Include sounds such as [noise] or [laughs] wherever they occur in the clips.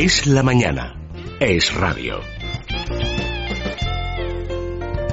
Es la mañana. Es radio.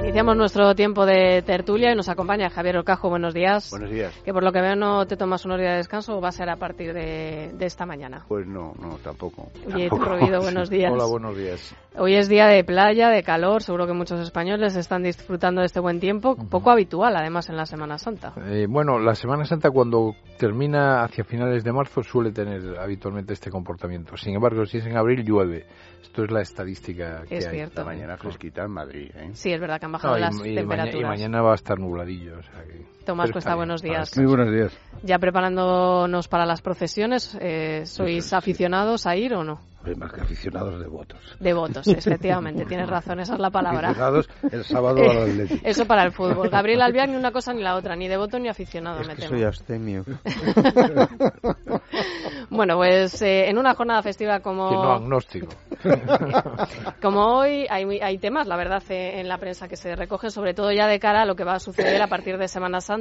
Iniciamos nuestro tiempo de tertulia y nos acompaña Javier Ocajo. Buenos días. Buenos días. Que por lo que veo no te tomas unos días de descanso o va a ser a partir de, esta mañana. Pues no, no, tampoco. Oye, Prohibido, [laughs] buenos días. Hola, buenos días. Hoy es día de playa, de calor. Seguro que muchos españoles están disfrutando de este buen tiempo. Poco habitual, además, en la Semana Santa. Eh, bueno, la Semana Santa cuando termina hacia finales de marzo suele tener habitualmente este comportamiento. Sin embargo, si es en abril, llueve. Esto es la estadística que es hay. Cierto. mañana fresquita en Madrid. ¿eh? Sí, es verdad que han bajado las temperaturas. y mañana va a estar nubladillo. O sea que... Tomás Cuesta, buenos días. Muy buenos días. Ya preparándonos para las procesiones, eh, ¿sois aficionados a ir o no? más que aficionados de votos. De votos, efectivamente, tienes razón, esa es la palabra. Aficionados el sábado al [laughs] Atlético. Eso para el fútbol. Gabriel Albián ni una cosa ni la otra, ni de voto ni aficionado, es me que temo. soy abstemio. [laughs] bueno, pues eh, en una jornada festiva como... no agnóstico. [laughs] como hoy hay, hay temas, la verdad, eh, en la prensa que se recogen, sobre todo ya de cara a lo que va a suceder a partir de Semana Santa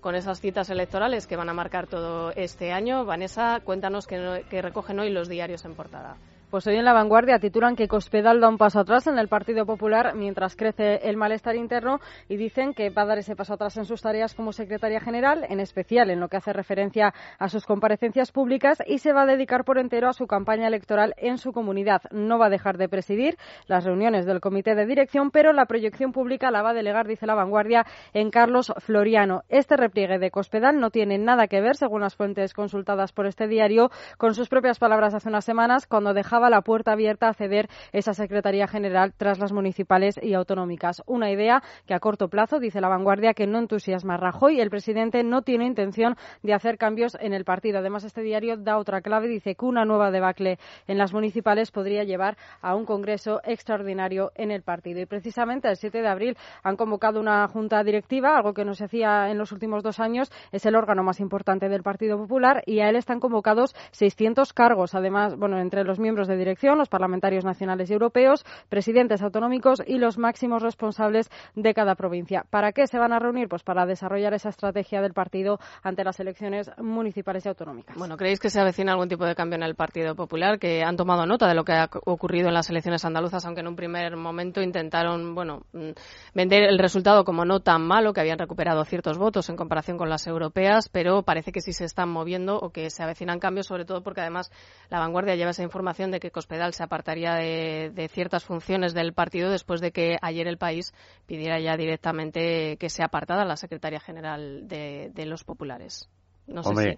con esas citas electorales que van a marcar todo este año. Vanessa, cuéntanos qué recogen hoy los diarios en portada. Pues hoy en La Vanguardia titulan que Cospedal da un paso atrás en el Partido Popular mientras crece el malestar interno y dicen que va a dar ese paso atrás en sus tareas como secretaria general, en especial en lo que hace referencia a sus comparecencias públicas y se va a dedicar por entero a su campaña electoral en su comunidad. No va a dejar de presidir las reuniones del comité de dirección, pero la proyección pública la va a delegar, dice La Vanguardia, en Carlos Floriano. Este repliegue de Cospedal no tiene nada que ver, según las fuentes consultadas por este diario, con sus propias palabras hace unas semanas cuando dejaba la puerta abierta a ceder esa Secretaría General tras las municipales y autonómicas. Una idea que a corto plazo, dice la vanguardia, que no entusiasma a Rajoy. El presidente no tiene intención de hacer cambios en el partido. Además, este diario da otra clave. Dice que una nueva debacle en las municipales podría llevar a un congreso extraordinario en el partido. Y precisamente el 7 de abril han convocado una junta directiva, algo que no se hacía en los últimos dos años. Es el órgano más importante del Partido Popular y a él están convocados 600 cargos. Además, bueno, entre los miembros de de dirección, los parlamentarios nacionales y europeos, presidentes autonómicos y los máximos responsables de cada provincia. ¿Para qué se van a reunir? Pues para desarrollar esa estrategia del partido ante las elecciones municipales y autonómicas. Bueno, ¿creéis que se avecina algún tipo de cambio en el Partido Popular? Que han tomado nota de lo que ha ocurrido en las elecciones andaluzas, aunque en un primer momento intentaron, bueno, mm, vender el resultado como no tan malo, que habían recuperado ciertos votos en comparación con las europeas, pero parece que sí se están moviendo o que se avecinan cambios, sobre todo porque además la vanguardia lleva esa información de que Cospedal se apartaría de, ciertas funciones del partido después de que ayer el país pidiera ya directamente que sea apartada la secretaria general de, los populares. No Hombre,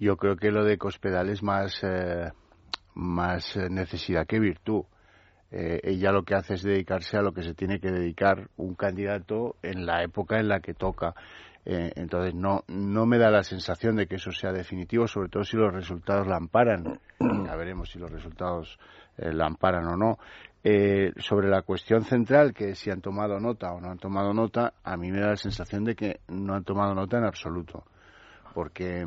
yo creo que lo de Cospedal es más, eh, más eh, necesidad que virtud. Eh, ella lo que hace es dedicarse a lo que se tiene que dedicar un candidato en la época en la que toca. Eh, entonces no, no me da la sensación de que eso sea definitivo, sobre todo si los resultados la amparan. Ya veremos si los resultados eh, la amparan o no. Eh, sobre la cuestión central, que si han tomado nota o no han tomado nota, a mí me da la sensación de que no han tomado nota en absoluto. Porque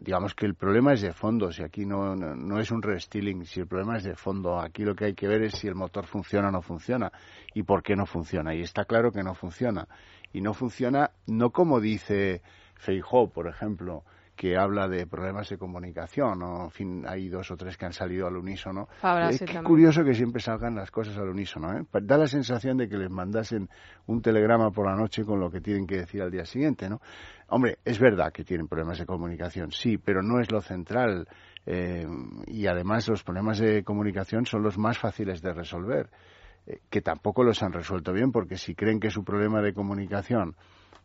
digamos que el problema es de fondo, si aquí no, no, es un restyling, si el problema es de fondo, aquí lo que hay que ver es si el motor funciona o no funciona y por qué no funciona. Y está claro que no funciona y no funciona no como dice Feijó, por ejemplo, que habla de problemas de comunicación, o en fin, hay dos o tres que han salido al unísono. Es curioso que siempre salgan las cosas al unísono, ¿eh? Da la sensación de que les mandasen un telegrama por la noche con lo que tienen que decir al día siguiente, ¿no? Hombre, es verdad que tienen problemas de comunicación, sí, pero no es lo central. Eh, y además los problemas de comunicación son los más fáciles de resolver. Eh, que tampoco los han resuelto bien, porque si creen que su problema de comunicación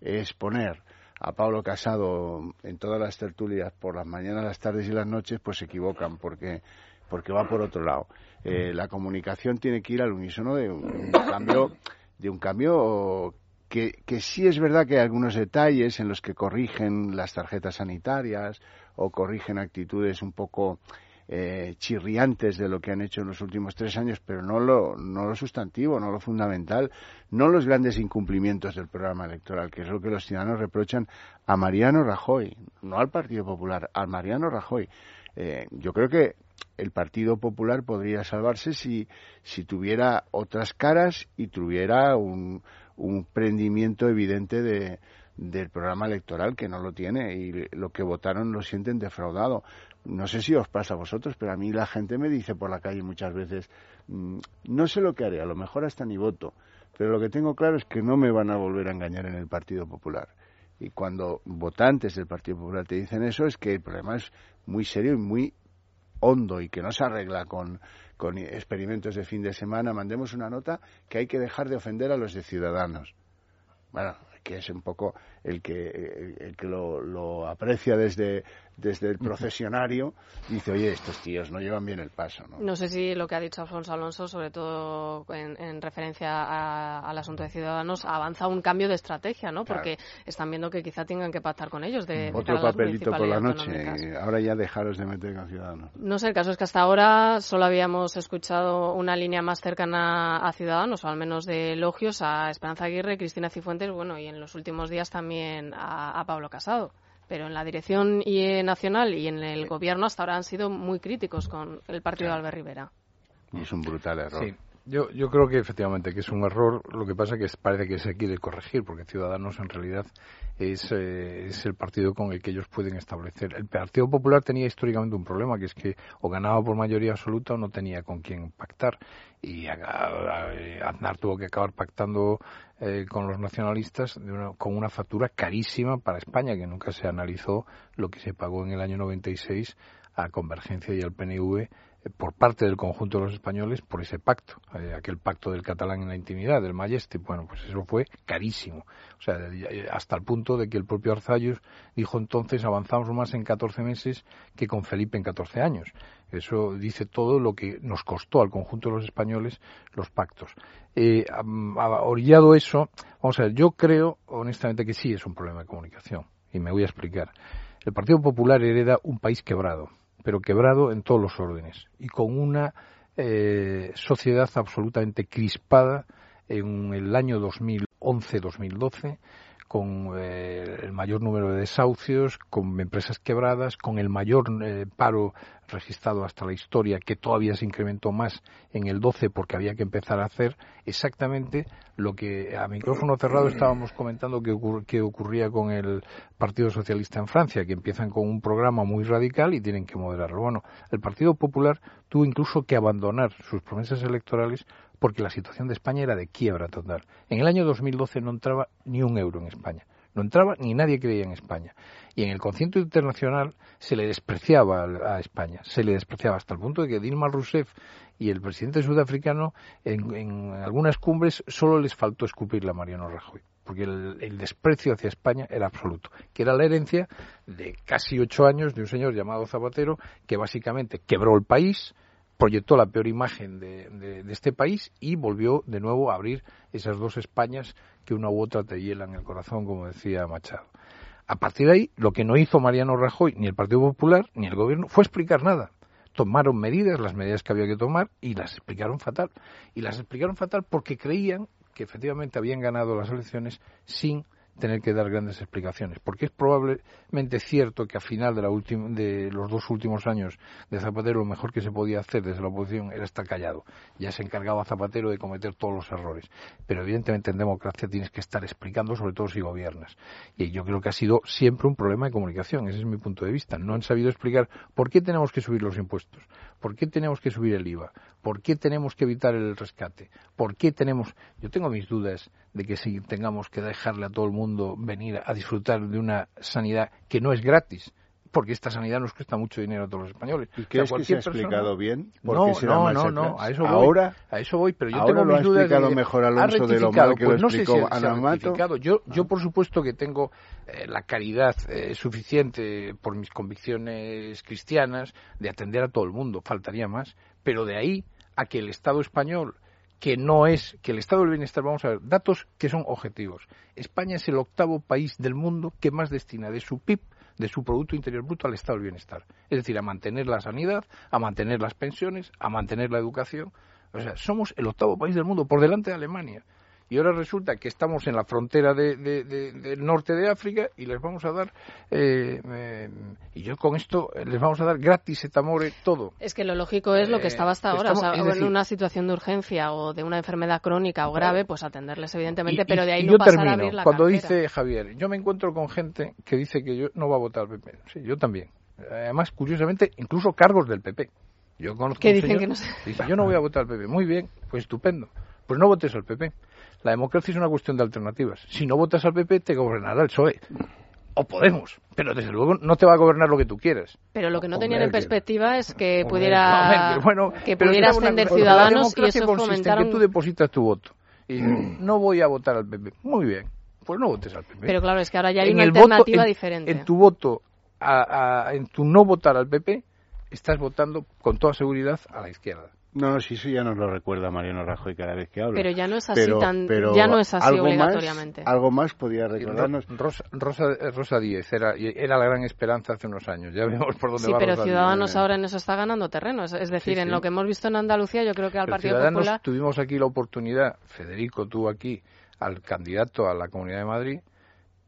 es poner a Pablo Casado en todas las tertulias por las mañanas, las tardes y las noches, pues se equivocan, porque, porque va por otro lado. Eh, la comunicación tiene que ir al unísono de un, cambio, de un cambio que, que sí es verdad que hay algunos detalles en los que corrigen las tarjetas sanitarias o corrigen actitudes un poco eh, chirriantes de lo que han hecho en los últimos tres años, pero no lo, sustantivo, no lo fundamental, no los grandes incumplimientos del programa electoral, que es lo que los ciudadanos reprochan a Mariano Rajoy, no al Partido Popular, a Mariano Rajoy. Eh, yo creo que el Partido Popular podría salvarse si, si tuviera otras caras y tuviera un, un prendimiento evidente de, del programa electoral que no lo tiene y lo que votaron lo sienten defraudado. No sé si os pasa a vosotros, pero a mí la gente me dice por la calle muchas veces, mm, no sé lo que haré, a lo mejor hasta ni voto, pero lo que tengo claro es que no me van a volver a engañar en el Partido Popular. Y cuando votantes del Partido Popular te dicen eso, es que el problema es muy serio y muy hondo y que no se arregla con, con experimentos de fin de semana. Mandemos una nota que hay que dejar de ofender a los de Ciudadanos. Bueno, que es un poco el que, el que lo, lo aprecia desde, desde el procesionario, dice, oye, estos tíos no llevan bien el paso. ¿no? no sé si lo que ha dicho Alfonso Alonso, sobre todo en, referencia al asunto de Ciudadanos, avanza un cambio de estrategia, ¿no? Porque están viendo que quizá tengan que pactar con ellos. De, Otro papelito por la noche, ahora ya dejaros de meter con Ciudadanos. No sé, el caso es que hasta ahora solo habíamos escuchado una línea más cercana a Ciudadanos, o al menos de elogios a Esperanza Aguirre, Cristina Cifuentes, bueno, y en los últimos días también a Pablo Casado pero en la dirección y nacional y en el gobierno hasta ahora han sido muy críticos con el partido de Albert Rivera. Y es un brutal error. Sí. Yo, yo creo que efectivamente que es un error. Lo que pasa es que parece que se quiere corregir, porque Ciudadanos en realidad es, eh, es el partido con el que ellos pueden establecer. El Partido Popular tenía históricamente un problema, que es que o ganaba por mayoría absoluta o no tenía con quién pactar. Y Aznar tuvo que acabar pactando eh, con los nacionalistas con una factura carísima para España, que nunca se analizó lo que se pagó en el año 96 a Convergencia y al PNV por parte del conjunto de los españoles por ese pacto, eh, aquel pacto del catalán en la intimidad, del Majestic. Bueno, pues eso fue carísimo. O sea, hasta el punto de que el propio Arzayus dijo entonces avanzamos más en 14 meses que con Felipe en 14 años. Eso dice todo lo que nos costó al conjunto de los españoles los pactos. Eh, orillado eso, vamos a ver, yo creo honestamente que sí es un problema de comunicación. Y me voy a explicar. El Partido Popular hereda un país quebrado pero quebrado en todos los órdenes y con una eh, sociedad absolutamente crispada en el año 2011-2012 con eh, el mayor número de desahucios, con empresas quebradas, con el mayor eh, paro registrado hasta la historia, que todavía se incrementó más en el 12 porque había que empezar a hacer exactamente lo que a micrófono cerrado estábamos comentando que, que ocurría con el Partido Socialista en Francia, que empiezan con un programa muy radical y tienen que moderarlo. Bueno, el Partido Popular tuvo incluso que abandonar sus promesas electorales porque la situación de España era de quiebra total. En el año 2012 no entraba ni un euro en España. No entraba ni nadie creía en España. Y en el concierto internacional se le despreciaba a España. Se le despreciaba hasta el punto de que Dilma Rousseff y el presidente sudafricano en, algunas cumbres solo les faltó escupirle a Mariano Rajoy porque el, el, desprecio hacia España era absoluto, que era la herencia de casi ocho años de un señor llamado Zapatero que básicamente quebró el país, proyectó la peor imagen de, este país y volvió de nuevo a abrir esas dos Españas que una u otra te hielan el corazón, como decía Machado. A partir de ahí, lo que no hizo Mariano Rajoy, ni el Partido Popular, ni el Gobierno, fue explicar nada. Tomaron medidas, las medidas que había que tomar, y las explicaron fatal. Y las explicaron fatal porque creían que efectivamente habían ganado las elecciones sin tener que dar grandes explicaciones, porque es probablemente cierto que a final de, la de los dos últimos años de Zapatero lo mejor que se podía hacer desde la oposición era estar callado. Ya se encargaba Zapatero de cometer todos los errores, pero evidentemente en democracia tienes que estar explicando, sobre todo si gobiernas. Y yo creo que ha sido siempre un problema de comunicación, ese es mi punto de vista. No han sabido explicar por qué tenemos que subir los impuestos, por qué tenemos que subir el IVA, por qué tenemos que evitar el rescate, por qué tenemos... Yo tengo mis dudas de que si tengamos que dejarle a todo el mundo venir a disfrutar de una sanidad que no es gratis, porque esta sanidad nos cuesta mucho dinero a todos los españoles. ¿Y crees que se ha explicado bien? no, no, no, no, a eso voy. Ahora, a eso voy, pero yo ahora tengo lo mis ha explicado mejor Alonso de lo mal que pues lo no explicó sé si Yo, yo ah. por supuesto que tengo eh, la caridad eh, suficiente por mis convicciones cristianas de atender a todo el mundo, faltaría más, pero de ahí a que el Estado español que no es que el estado del bienestar, vamos a ver, datos que son objetivos. España es el octavo país del mundo que más destina de su PIB, de su Producto Interior Bruto al estado del bienestar. Es decir, a mantener la sanidad, a mantener las pensiones, a mantener la educación. O sea, somos el octavo país del mundo por delante de Alemania. Y ahora resulta que estamos en la frontera de, del norte de África y les vamos a dar, eh, eh, y yo con esto les vamos a dar gratis etamore todo. Es que lo lógico es lo que estaba hasta ahora, o sea, en una situación de urgencia o de una enfermedad crónica o grave, pues atenderles evidentemente, pero de ahí no pasar a abrir la Cuando dice Javier, yo me encuentro con gente que dice que yo no va a votar al PP, sí, yo también. Además, curiosamente, incluso cargos del PP. Yo conozco que dicen que no sé. Dice, yo no voy a votar al PP. Muy bien, pues estupendo. Pues no votes al PP. La democracia es una cuestión de alternativas. Si no votas al PP, te gobernará el PSOE. O Podemos. Pero desde luego no te va a gobernar lo que tú quieres. Pero lo que no tenían en perspectiva es que pudiera, bueno, que pudiera ascender ciudadanos y eso consiste que tú depositas tu voto. Y no voy a votar al PP. Muy bien. Pues no votes al PP. Pero claro, es que ahora ya hay una alternativa diferente. En tu voto, en tu no votar al PP, estás votando con toda seguridad a la izquierda. No, no, sí, eso ya nos lo recuerda Mariano Rajoy cada vez que habla. Pero ya no es así tan, ya no es así obligatoriamente. algo más podía recordarnos. Rosa, Rosa, Díez era, era la gran esperanza hace unos años. Ya vemos por dónde sí, va. Sí, pero Ciudadanos ahora en eso está ganando terreno. Es, decir, en lo que hemos visto en Andalucía, yo creo que al Partido Ciudadanos Popular. Tuvimos aquí la oportunidad, Federico tuvo aquí al candidato a la Comunidad de Madrid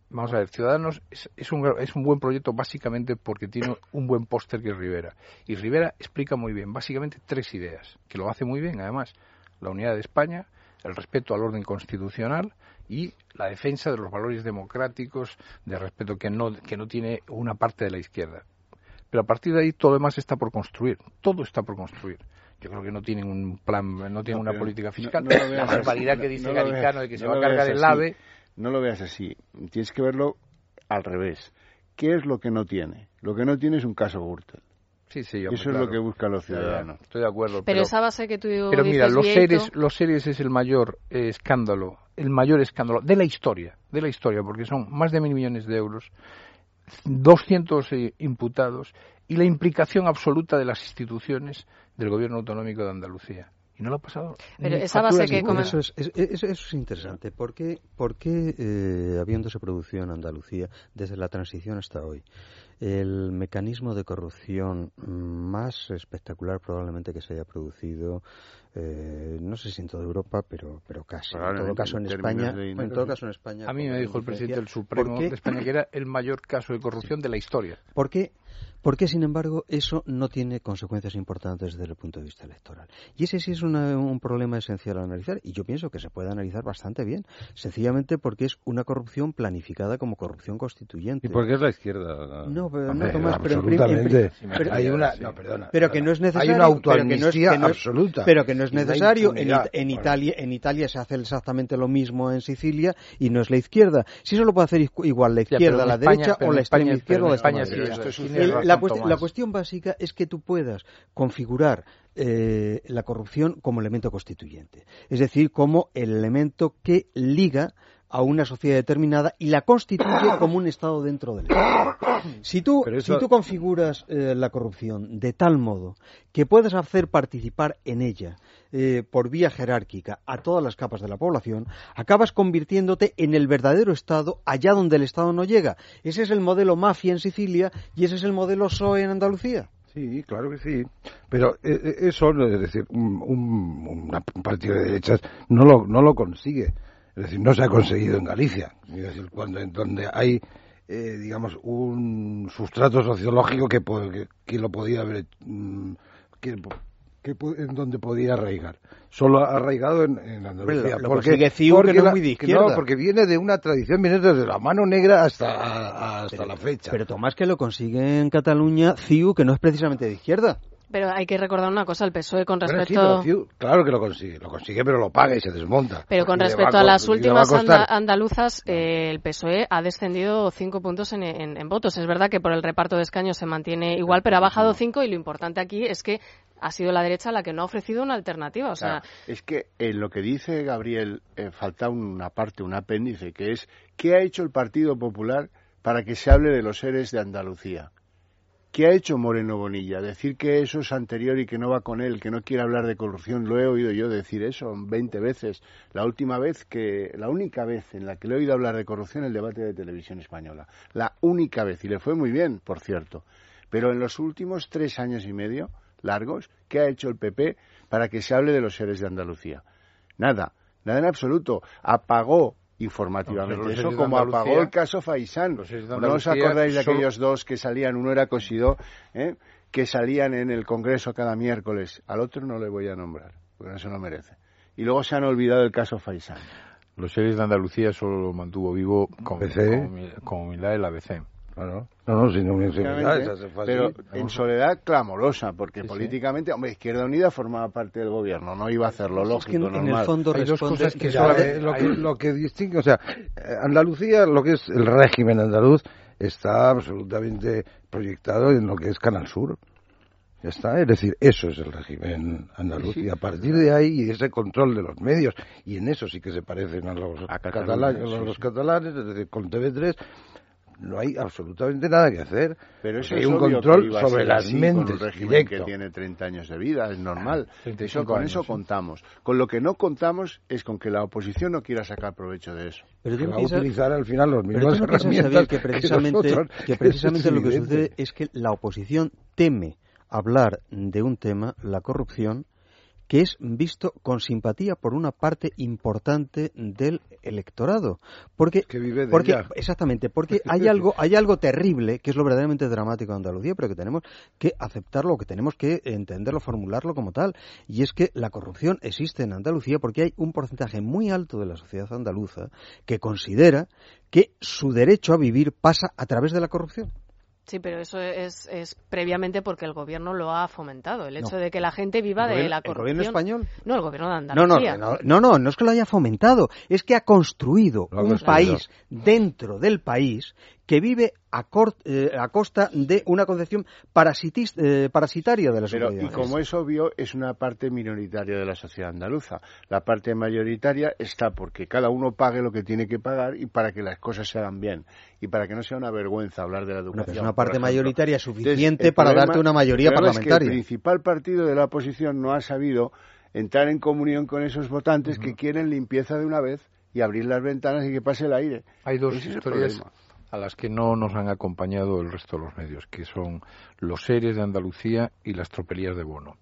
Vamos a ver, Ciudadanos es, un, es un buen proyecto básicamente porque tiene un buen póster que es Rivera. Y Rivera explica muy bien, básicamente tres ideas, que lo hace muy bien además. La unidad de España, el respeto al orden constitucional y la defensa de los valores democráticos, de respeto que no, que no tiene una parte de la izquierda. Pero a partir de ahí todo lo demás está por construir, todo está por construir. Yo creo que no tienen un plan, no tienen una política fiscal. [laughs] la barbaridad que dice Garicano de que se va a cargar el AVE no lo veas así. Tienes que verlo al revés. ¿Qué es lo que no tiene? Lo que no tiene es un caso Gürtel. Sí, sí, Eso es lo que buscan los ciudadanos. Estoy de acuerdo. Pero, esa base que tú Pero mira, los seres, los seres es el mayor eh, escándalo, el mayor escándalo de la historia, de la historia, porque son más de mil millones de euros, 200 eh, imputados y la implicación absoluta de las instituciones del gobierno autonómico de Andalucía y no lo ha pasado. Pero esa base que eso, es, eso, es interesante. ¿Por qué, por qué eh, habiéndose producido en Andalucía desde la transición hasta hoy el mecanismo de corrupción más espectacular probablemente que se haya producido eh, no sé si en toda Europa pero pero casi en todo caso en España en todo caso en España a mí me dijo el presidente del Supremo de España que era el mayor caso de corrupción de la historia. ¿por qué porque, sin embargo, eso no tiene consecuencias importantes desde el punto de vista electoral. Y ese sí es un problema esencial a analizar, y yo pienso que se puede analizar bastante bien, sencillamente porque es una corrupción planificada como corrupción constituyente. ¿Y por qué es la izquierda? No, pero, no, Tomás, pero, pero, hay una, no, perdona, pero que no es necesario. Hay una autoamnistía absoluta. Pero que no es necesario. En, en, Italia, en Italia se hace exactamente lo mismo en Sicilia y no es la izquierda. Si eso lo puede hacer igual la izquierda, la derecha o la extrema izquierda o la extrema derecha la, cuestión básica es que tú puedas configurar eh, la corrupción como elemento constituyente, es decir, como el elemento que liga a una sociedad determinada y la constituye como un Estado dentro del Estado. Si tú, si tú configuras eh, la corrupción de tal modo que puedes hacer participar en ella eh, por vía jerárquica a todas las capas de la población, acabas convirtiéndote en el verdadero Estado allá donde el Estado no llega. Ese es el modelo mafia en Sicilia y ese es el modelo PSOE en Andalucía. Sí, claro que sí. Pero eh, eso, es decir, un, un, partido de derechas no lo, no lo consigue. Es decir, no se ha conseguido en Galicia. Es decir, cuando, en donde hay, eh, digamos, un sustrato sociológico que, que, lo podía haber, mm, que, en donde podía arraigar. Solo ha arraigado en, en Andalucía. Lo, porque, porque, que no muy de izquierda. no, porque viene de una tradición, viene desde la mano negra hasta, hasta la fecha. Pero Tomás que lo consigue en Cataluña, CIU, que no es precisamente de izquierda. Pero hay que recordar una cosa, el PSOE con respecto... claro que lo consigue, lo consigue, pero lo paga y se desmonta. Pero con respecto a, las últimas andaluzas, eh, el PSOE ha descendido cinco puntos en, votos. Es verdad que por el reparto de escaños se mantiene igual, pero ha bajado cinco y lo importante aquí es que ha sido la derecha la que no ha ofrecido una alternativa. O sea, es que en lo que dice Gabriel eh, falta una parte, un apéndice, que es ¿qué ha hecho el Partido Popular para que se hable de los seres de Andalucía? ¿Qué ha hecho Moreno Bonilla? Decir que eso es anterior y que no va con él, que no quiere hablar de corrupción. Lo he oído yo decir eso 20 veces. La última vez que, la única vez en la que le he oído hablar de corrupción, el debate de televisión española. La única vez. Y le fue muy bien, por cierto. Pero en los últimos tres años y medio, largos, ¿qué ha hecho el PP para que se hable de los seres de Andalucía? Nada nada en absoluto. Apagó informativamente eso, como apagó el caso Faisán. ¿No os acordáis de aquellos dos que salían? Uno era Cosidó, ¿eh? que salían en el Congreso cada miércoles. Al otro no le voy a nombrar, porque no se lo merece. Y luego se han olvidado del caso Faisán. Los seres de Andalucía solo lo mantuvo vivo con, con, humildad el ABC. Claro. No, no, sin. Pero en soledad clamorosa, porque políticamente, hombre, Izquierda Unida formaba parte del gobierno, no iba a hacerlo lógico, normal. En el fondo Hay dos cosas que, lo, que, lo que distingue, o sea, Andalucía, lo que es el régimen andaluz, está absolutamente proyectado en lo que es Canal Sur. Ya está, es decir, eso es el régimen andaluz. Y a partir de ahí, ese control de los medios, y en eso sí que se parecen a los, catalanes, a los catalanes, es decir, con TV3, no hay absolutamente nada que hacer. Pero eso hay un control sobre las mentes con un que tiene 30 años de vida, es normal. Eso, con eso contamos. Con lo que no contamos es con que la oposición no quiera sacar provecho de eso. Pero que va a utilizar al final los mismos herramientas que precisamente, que, precisamente lo que [laughs] sucede es que la oposición teme hablar de un tema, la corrupción, que es visto con simpatía por una parte importante del electorado, porque, porque exactamente, porque [laughs] hay algo hay algo terrible que es lo verdaderamente dramático de Andalucía, pero que tenemos que aceptarlo, que tenemos que entenderlo, formularlo como tal, y es que la corrupción existe en Andalucía porque hay un porcentaje muy alto de la sociedad andaluza que considera que su derecho a vivir pasa a través de la corrupción. Sí, pero eso es, es, previamente porque el gobierno lo ha fomentado. El hecho de que la gente viva de la corrupción. ¿El gobierno español? No, el gobierno de Andalucía. No, no, no, no, es que lo haya fomentado. Es que ha construido un país dentro del país que vive a, eh, a costa de una concepción eh, parasitaria de la sociedad. y como es obvio, es una parte minoritaria de la sociedad andaluza. La parte mayoritaria está porque cada uno pague lo que tiene que pagar y para que las cosas se hagan bien y para que no sea una vergüenza hablar de la educación. es una parte mayoritaria suficiente para darte una mayoría parlamentaria. Es que el principal partido de la oposición no ha sabido entrar en comunión con esos votantes que quieren limpieza de una vez y abrir las ventanas y que pase el aire. Hay dos historias a las que no nos han acompañado el resto de los medios, que son los seres de Andalucía y las tropelías de Bono.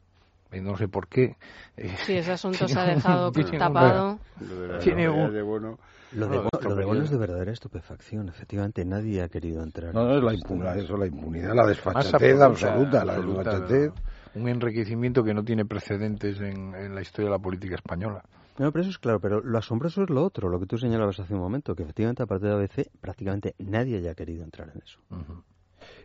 Y no sé por qué. Eh, sí, ese asunto se ha dejado [laughs] tapado. Lo de, de Bono. Lo de, Bono es de verdadera estupefacción. Efectivamente, nadie ha querido entrar. No, no es la impunidad, eso, la impunidad, la desfachatez absoluta, la desfachatez. Un enriquecimiento que no tiene precedentes en, en la historia de la política española. No, pero eso es claro, pero lo asombroso es lo otro, lo que tú señalabas hace un momento, que efectivamente a partir de ABC prácticamente nadie haya querido entrar en eso.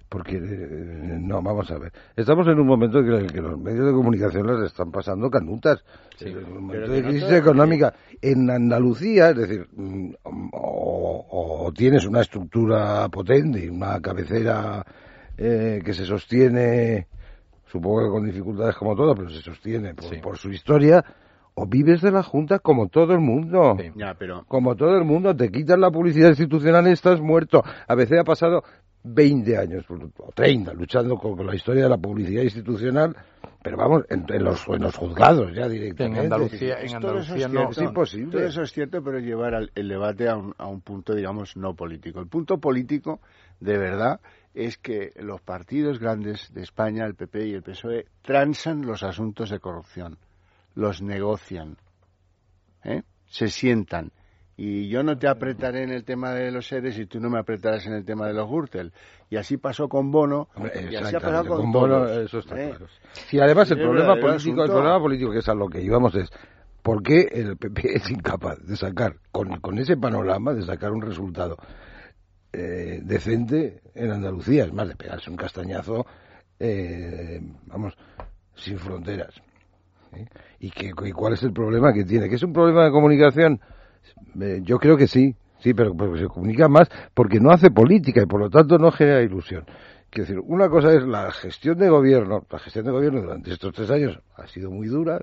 Porque, eh, no, vamos a ver. Estamos en un momento en el que los medios de comunicación les están pasando canutas. en un momento de crisis económica. En Andalucía, es decir, mm, o, tienes una estructura potente y una cabecera eh, que se sostiene, supongo que con dificultades como todo, pero se sostiene por su historia o vives de la Junta como todo el mundo. pero... Como todo el mundo, te quitan la publicidad institucional y estás muerto. A veces ha pasado 20 años, o 30, luchando con, la historia de la publicidad institucional, pero vamos, en, los, en los juzgados ya directamente. En Andalucía, en Andalucía no es imposible. Todo eso es cierto, pero llevar el debate a un, a un punto, digamos, no político. El punto político, de verdad, es que los partidos grandes de España, el PP y el PSOE, transan los asuntos de corrupción los negocian, ¿eh? se sientan. Y yo no te apretaré en el tema de los seres y tú no me apretarás en el tema de los Gürtel. Y así pasó con Bono y así ha pasado con, Bono. Eso está ¿eh? claro. Si además el problema político, el problema político que es a lo que íbamos es ¿por qué el PP es incapaz de sacar con, con ese panorama de sacar un resultado eh, decente en Andalucía? Es más de pegarse un castañazo, eh, vamos, sin fronteras. ¿Y, que, cuál es el problema que tiene? ¿Que es un problema de comunicación? Eh, yo creo que sí, sí, pero, se comunica más porque no hace política y por lo tanto no genera ilusión. Quiero decir, una cosa es la gestión de gobierno. La gestión de gobierno durante estos tres años ha sido muy dura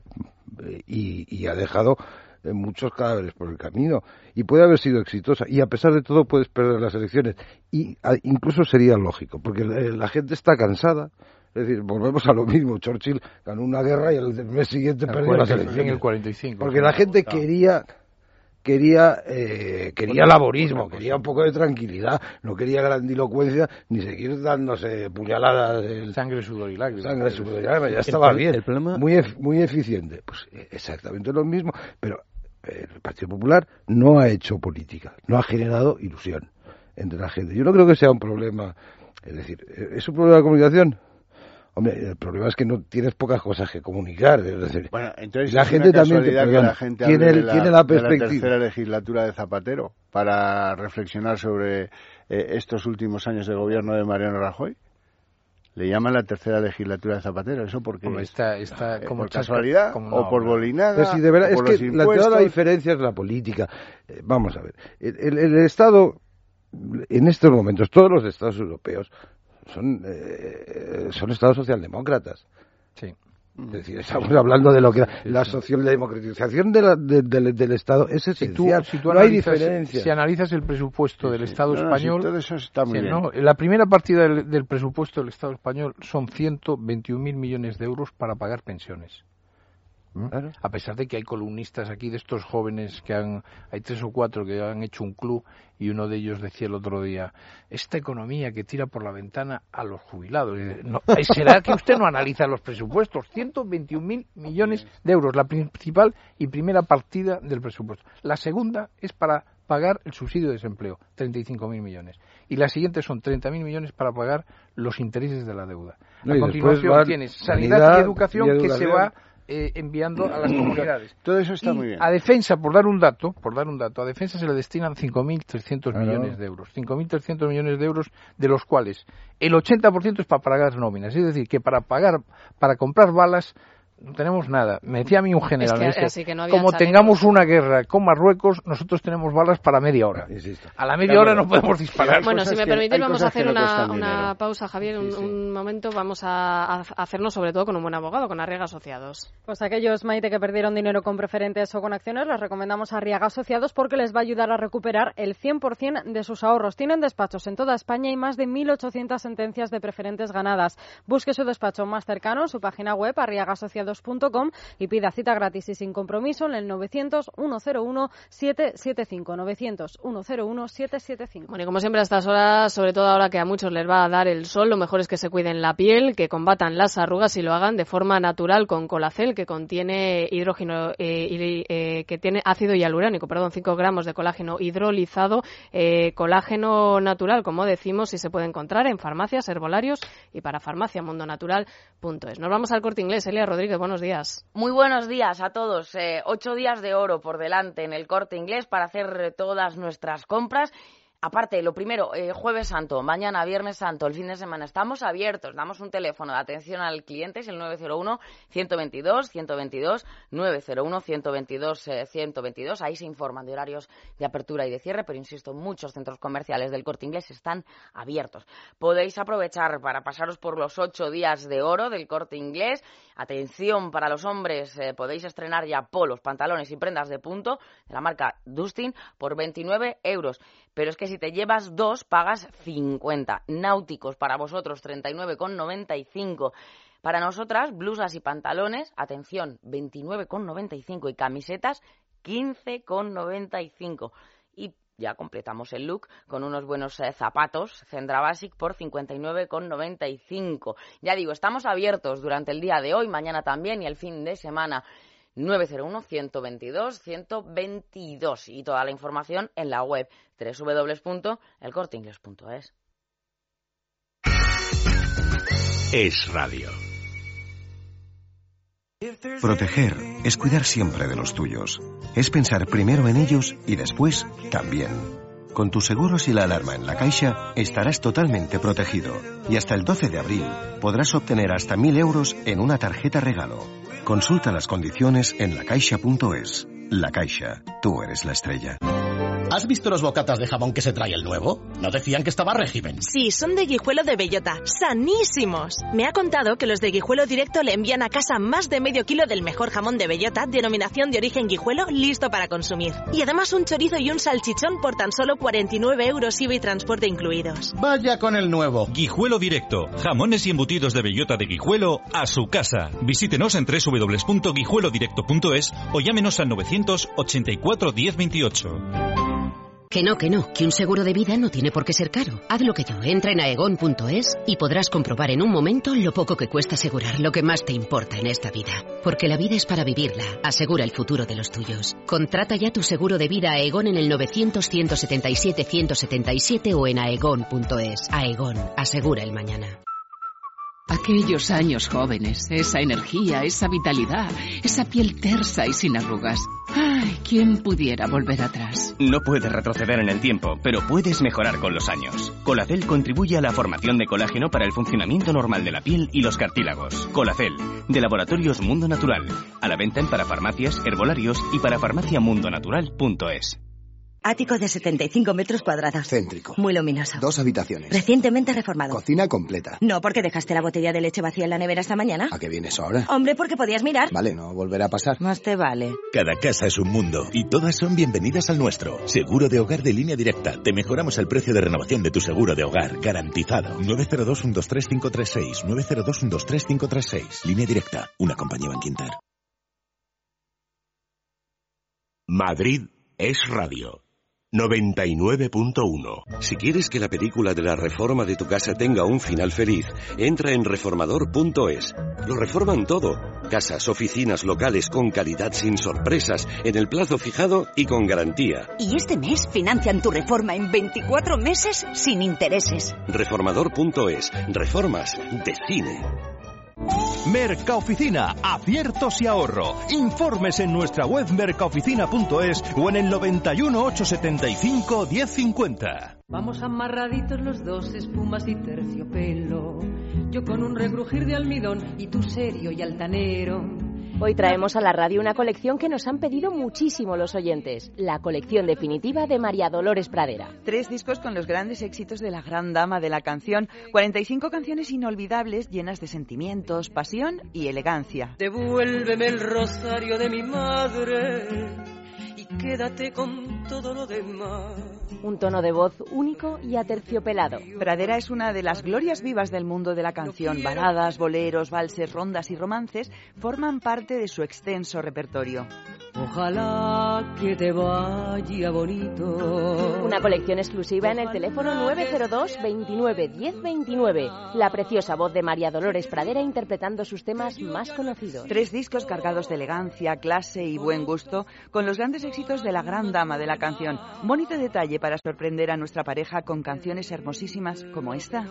eh, y, ha dejado eh, muchos cadáveres por el camino y puede haber sido exitosa y a pesar de todo puedes perder las elecciones y incluso sería lógico porque la gente está cansada es decir, volvemos a lo mismo. Churchill ganó una guerra y el mes siguiente perdió las elecciones. En el 45. Porque la gente quería quería eh, quería laborismo, quería un poco de tranquilidad, no quería grandilocuencia ni seguir dándose puñaladas. El, sangre, sudor y lágrimas. Sangre, sudor y lágrimas, ya estaba bien. El problema... muy, muy eficiente. Pues eh, exactamente lo mismo, pero el Partido Popular no ha hecho política, no ha generado ilusión entre la gente. Yo no creo que sea un problema, es decir, ¿es un problema de comunicación? Hombre, el problema es que no tienes pocas cosas que comunicar. Es decir, bueno, entonces la gente también que la gente tiene, la, tiene la perspectiva. la tercera legislatura de Zapatero para reflexionar sobre eh, estos últimos años de gobierno de Mariano Rajoy. Le llaman la tercera legislatura de Zapatero, eso porque como está, está eh, como por casualidad o por bolinada. Pero si de verdad, es que la, toda la diferencia es la política. Eh, vamos a ver, el Estado en estos momentos, todos los estados europeos son, eh, son estados socialdemócratas. Sí. Es decir, estamos hablando de lo que la socialdemocratización de del Estado es esencial. Si tú, no hay diferencia. Si analizas el presupuesto del Estado español, eso está muy bien. la primera partida del, presupuesto del Estado español son 121.000 millones de euros para pagar pensiones. A pesar de que hay columnistas aquí de estos jóvenes que han, hay tres o cuatro que han hecho un club y uno de ellos decía el otro día, esta economía que tira por la ventana a los jubilados. ¿Será que usted no analiza los presupuestos? 121.000 millones de euros, la principal y primera partida del presupuesto. La segunda es para pagar el subsidio de desempleo, 35.000 millones. Y la siguiente son 30.000 millones para pagar los intereses de la deuda. A continuación tienes sanidad y educación que se va eh, enviando a las [clears throat] comunidades. Todo eso está muy bien. A defensa, por dar un dato, por dar un dato, a defensa se le destinan 5.300 millones de euros. 5.300 millones de euros, de los cuales el 80% es para pagar nóminas. Es decir, que para pagar, para comprar balas no tenemos nada. Me decía a mí un general, es que, que no como tengamos una guerra con Marruecos, nosotros tenemos balas para media hora. A la media hora no podemos disparar. Bueno, si me permitís, vamos a hacer una, una pausa, Javier, un, momento. Vamos a, hacernos sobre todo con un buen abogado, con Arriaga Asociados. Pues aquellos, Maite, que perdieron dinero con preferentes o con acciones, les recomendamos Arriaga Asociados porque les va a ayudar a recuperar el 100% de sus ahorros. Tienen despachos en toda España y más de 1.800 sentencias de preferentes ganadas. Busque su despacho más cercano en su página web, arriagasociados 2.com y pida cita gratis y sin compromiso en el 900 101 775 900 101 775. Bueno, y como siempre a estas horas, sobre todo ahora que a muchos les va a dar el sol, lo mejor es que se cuiden la piel, que combatan las arrugas y lo hagan de forma natural con colacel que contiene hidrógeno eh, eh, que tiene ácido hialurónico, perdón, 5 gramos de colágeno hidrolizado, eh, colágeno natural, como decimos, y se puede encontrar en farmacias, herbolarios y para farmaciamundoNatural.es. Nos vamos al corte inglés, Elia Rodríguez buenos días. Muy buenos días a todos. Eh, ocho días de oro por delante en el corte inglés para hacer todas nuestras compras Aparte, lo primero, eh, jueves santo, mañana viernes santo, el fin de semana, estamos abiertos, damos un teléfono de atención al cliente, es el 901-122-122, 901-122-122, ahí se informan de horarios de apertura y de cierre, pero insisto, muchos centros comerciales del corte inglés están abiertos. Podéis aprovechar para pasaros por los ocho días de oro del corte inglés. Atención para los hombres, eh, podéis estrenar ya polos, pantalones y prendas de punto de la marca Dustin por 29 euros. Pero es que si te llevas dos, pagas 50. Náuticos para vosotros, 39,95. Para nosotras, blusas y pantalones, atención, 29,95 y camisetas, 15,95. Y ya completamos el look con unos buenos eh, zapatos Zendra Basic por 59,95. Ya digo, estamos abiertos durante el día de hoy, mañana también y el fin de semana. 901-122-122 y toda la información en la web www.elcorteingles.es. Es radio. Proteger es cuidar siempre de los tuyos. Es pensar primero en ellos y después también. Con tus seguros y la alarma en la Caixa estarás totalmente protegido. Y hasta el 12 de abril podrás obtener hasta 1.000 euros en una tarjeta regalo. Consulta las condiciones en lacaixa.es. La Caixa, tú eres la estrella. ¿Has visto los bocatas de jamón que se trae el nuevo? ¿No decían que estaba régimen? Sí, son de guijuelo de bellota. ¡Sanísimos! Me ha contado que los de guijuelo directo le envían a casa más de medio kilo del mejor jamón de bellota, denominación de origen guijuelo, listo para consumir. Y además un chorizo y un salchichón por tan solo 49 euros IVA y transporte incluidos. Vaya con el nuevo. Guijuelo directo. Jamones y embutidos de bellota de guijuelo a su casa. Visítenos en www.guijuelodirecto.es o llámenos al 984 1028. Que no, que no, que un seguro de vida no tiene por qué ser caro. Haz lo que yo, entra en aegon.es y podrás comprobar en un momento lo poco que cuesta asegurar lo que más te importa en esta vida. Porque la vida es para vivirla. Asegura el futuro de los tuyos. Contrata ya tu seguro de vida Aegon en el 900-177-177 o en aegon.es. Aegon, asegura el mañana. Aquellos años jóvenes, esa energía, esa vitalidad, esa piel tersa y sin arrugas. Ay, ¿quién pudiera volver atrás? No puedes retroceder en el tiempo, pero puedes mejorar con los años. Colacel contribuye a la formación de colágeno para el funcionamiento normal de la piel y los cartílagos. Colacel, de Laboratorios Mundo Natural. A la venta en parafarmacias, herbolarios y parafarmaciamundonatural.es. Ático de 75 metros cuadrados. Céntrico. Muy luminoso. Dos habitaciones. Recientemente reformado. Cocina completa. No, porque dejaste la botella de leche vacía en la nevera esta mañana. ¿A qué vienes ahora? Hombre, porque podías mirar. Vale, no volverá a pasar. Más te vale. Cada casa es un mundo y todas son bienvenidas al nuestro. Seguro de hogar de línea directa. Te mejoramos el precio de renovación de tu seguro de hogar. Garantizado. 902 123 536 902 123 536 Línea directa. Una compañía Banquinter. Madrid es radio. 99.1 Si quieres que la película de la reforma de tu casa tenga un final feliz, entra en reformador.es. Lo reforman todo. Casas, oficinas, locales con calidad sin sorpresas, en el plazo fijado y con garantía. Y este mes financian tu reforma en 24 meses sin intereses. Reformador.es. Reformas de cine. Mercaoficina, aciertos y ahorro. Informes en nuestra web mercaoficina.es o en el 91 875 1050. Vamos amarraditos los dos, espumas y terciopelo. Yo con un regrujir de almidón y tú serio y altanero. Hoy traemos a la radio una colección que nos han pedido muchísimo los oyentes, la colección definitiva de María Dolores Pradera. Tres discos con los grandes éxitos de la gran dama de la canción, 45 canciones inolvidables llenas de sentimientos, pasión y elegancia. Devuélveme el rosario de mi madre quédate con todo lo demás un tono de voz único y aterciopelado. Pradera es una de las glorias vivas del mundo de la canción. Baladas, boleros, valses, rondas y romances forman parte de su extenso repertorio. Ojalá que te vaya bonito. Una colección exclusiva en el teléfono 902 29 10 29. La preciosa voz de María Dolores Pradera interpretando sus temas más conocidos. Tres discos cargados de elegancia, clase y buen gusto con los grandes éxitos de la gran dama de la canción. bonito detalle para sorprender a nuestra pareja con canciones hermosísimas como esta.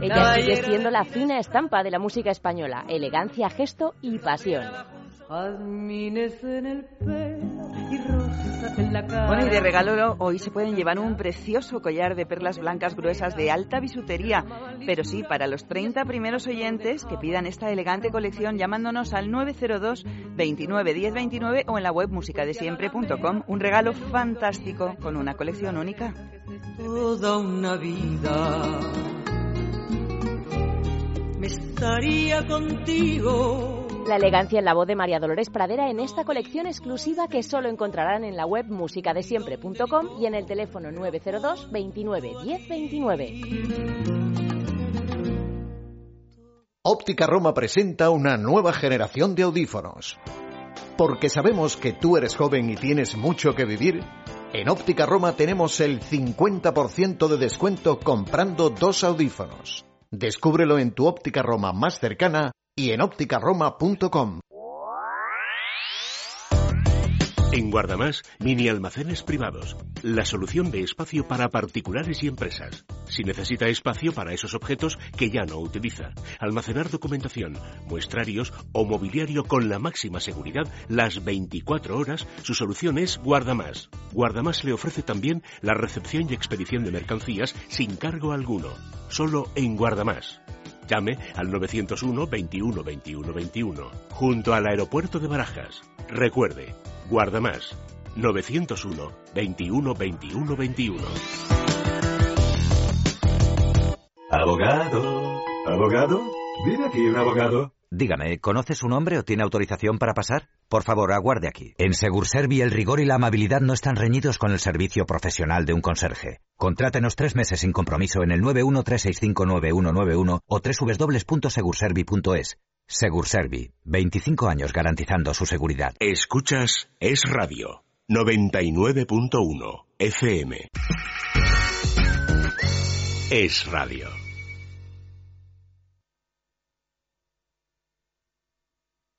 Ella sigue siendo la fina estampa de la música española, elegancia, gesto y pasión. Bueno, y de regalo hoy se pueden llevar un precioso collar de perlas blancas gruesas de alta bisutería. Pero sí, para los 30 primeros oyentes que pidan esta elegante colección llamándonos al 902 29 10 29 o en la web musicadesiempre.com. Un regalo fantástico con una colección única. Toda una vida me estaría contigo. La elegancia en la voz de María Dolores Pradera en esta colección exclusiva que solo encontrarán en la web musicadesiempre.com y en el teléfono 902 29 10 29. Óptica Roma presenta una nueva generación de audífonos. Porque sabemos que tú eres joven y tienes mucho que vivir, en Óptica Roma tenemos el 50% de descuento comprando dos audífonos. Descúbrelo en tu óptica Roma más cercana y en ópticaroma.com. En Guardamás, mini almacenes privados. La solución de espacio para particulares y empresas. Si necesita espacio para esos objetos que ya no utiliza. Almacenar documentación, muestrarios o mobiliario con la máxima seguridad las 24 horas, su solución es Guardamás. Guardamás le ofrece también la recepción y expedición de mercancías sin cargo alguno. Solo en Guardamás. Llame al 901 21 21 21, junto al aeropuerto de Barajas. Recuerde, Guarda más. 901 21 21 21. Abogado. Abogado. Viene aquí un abogado. Dígame, ¿conoce su nombre o tiene autorización para pasar? Por favor, aguarde aquí. En Segurservi el rigor y la amabilidad no están reñidos con el servicio profesional de un conserje. Contrátenos tres meses sin compromiso en el 913659191 o www.segurservi.es. Segurservi, 25 años garantizando su seguridad. Escuchas Es Radio 99.1 FM. Es Radio.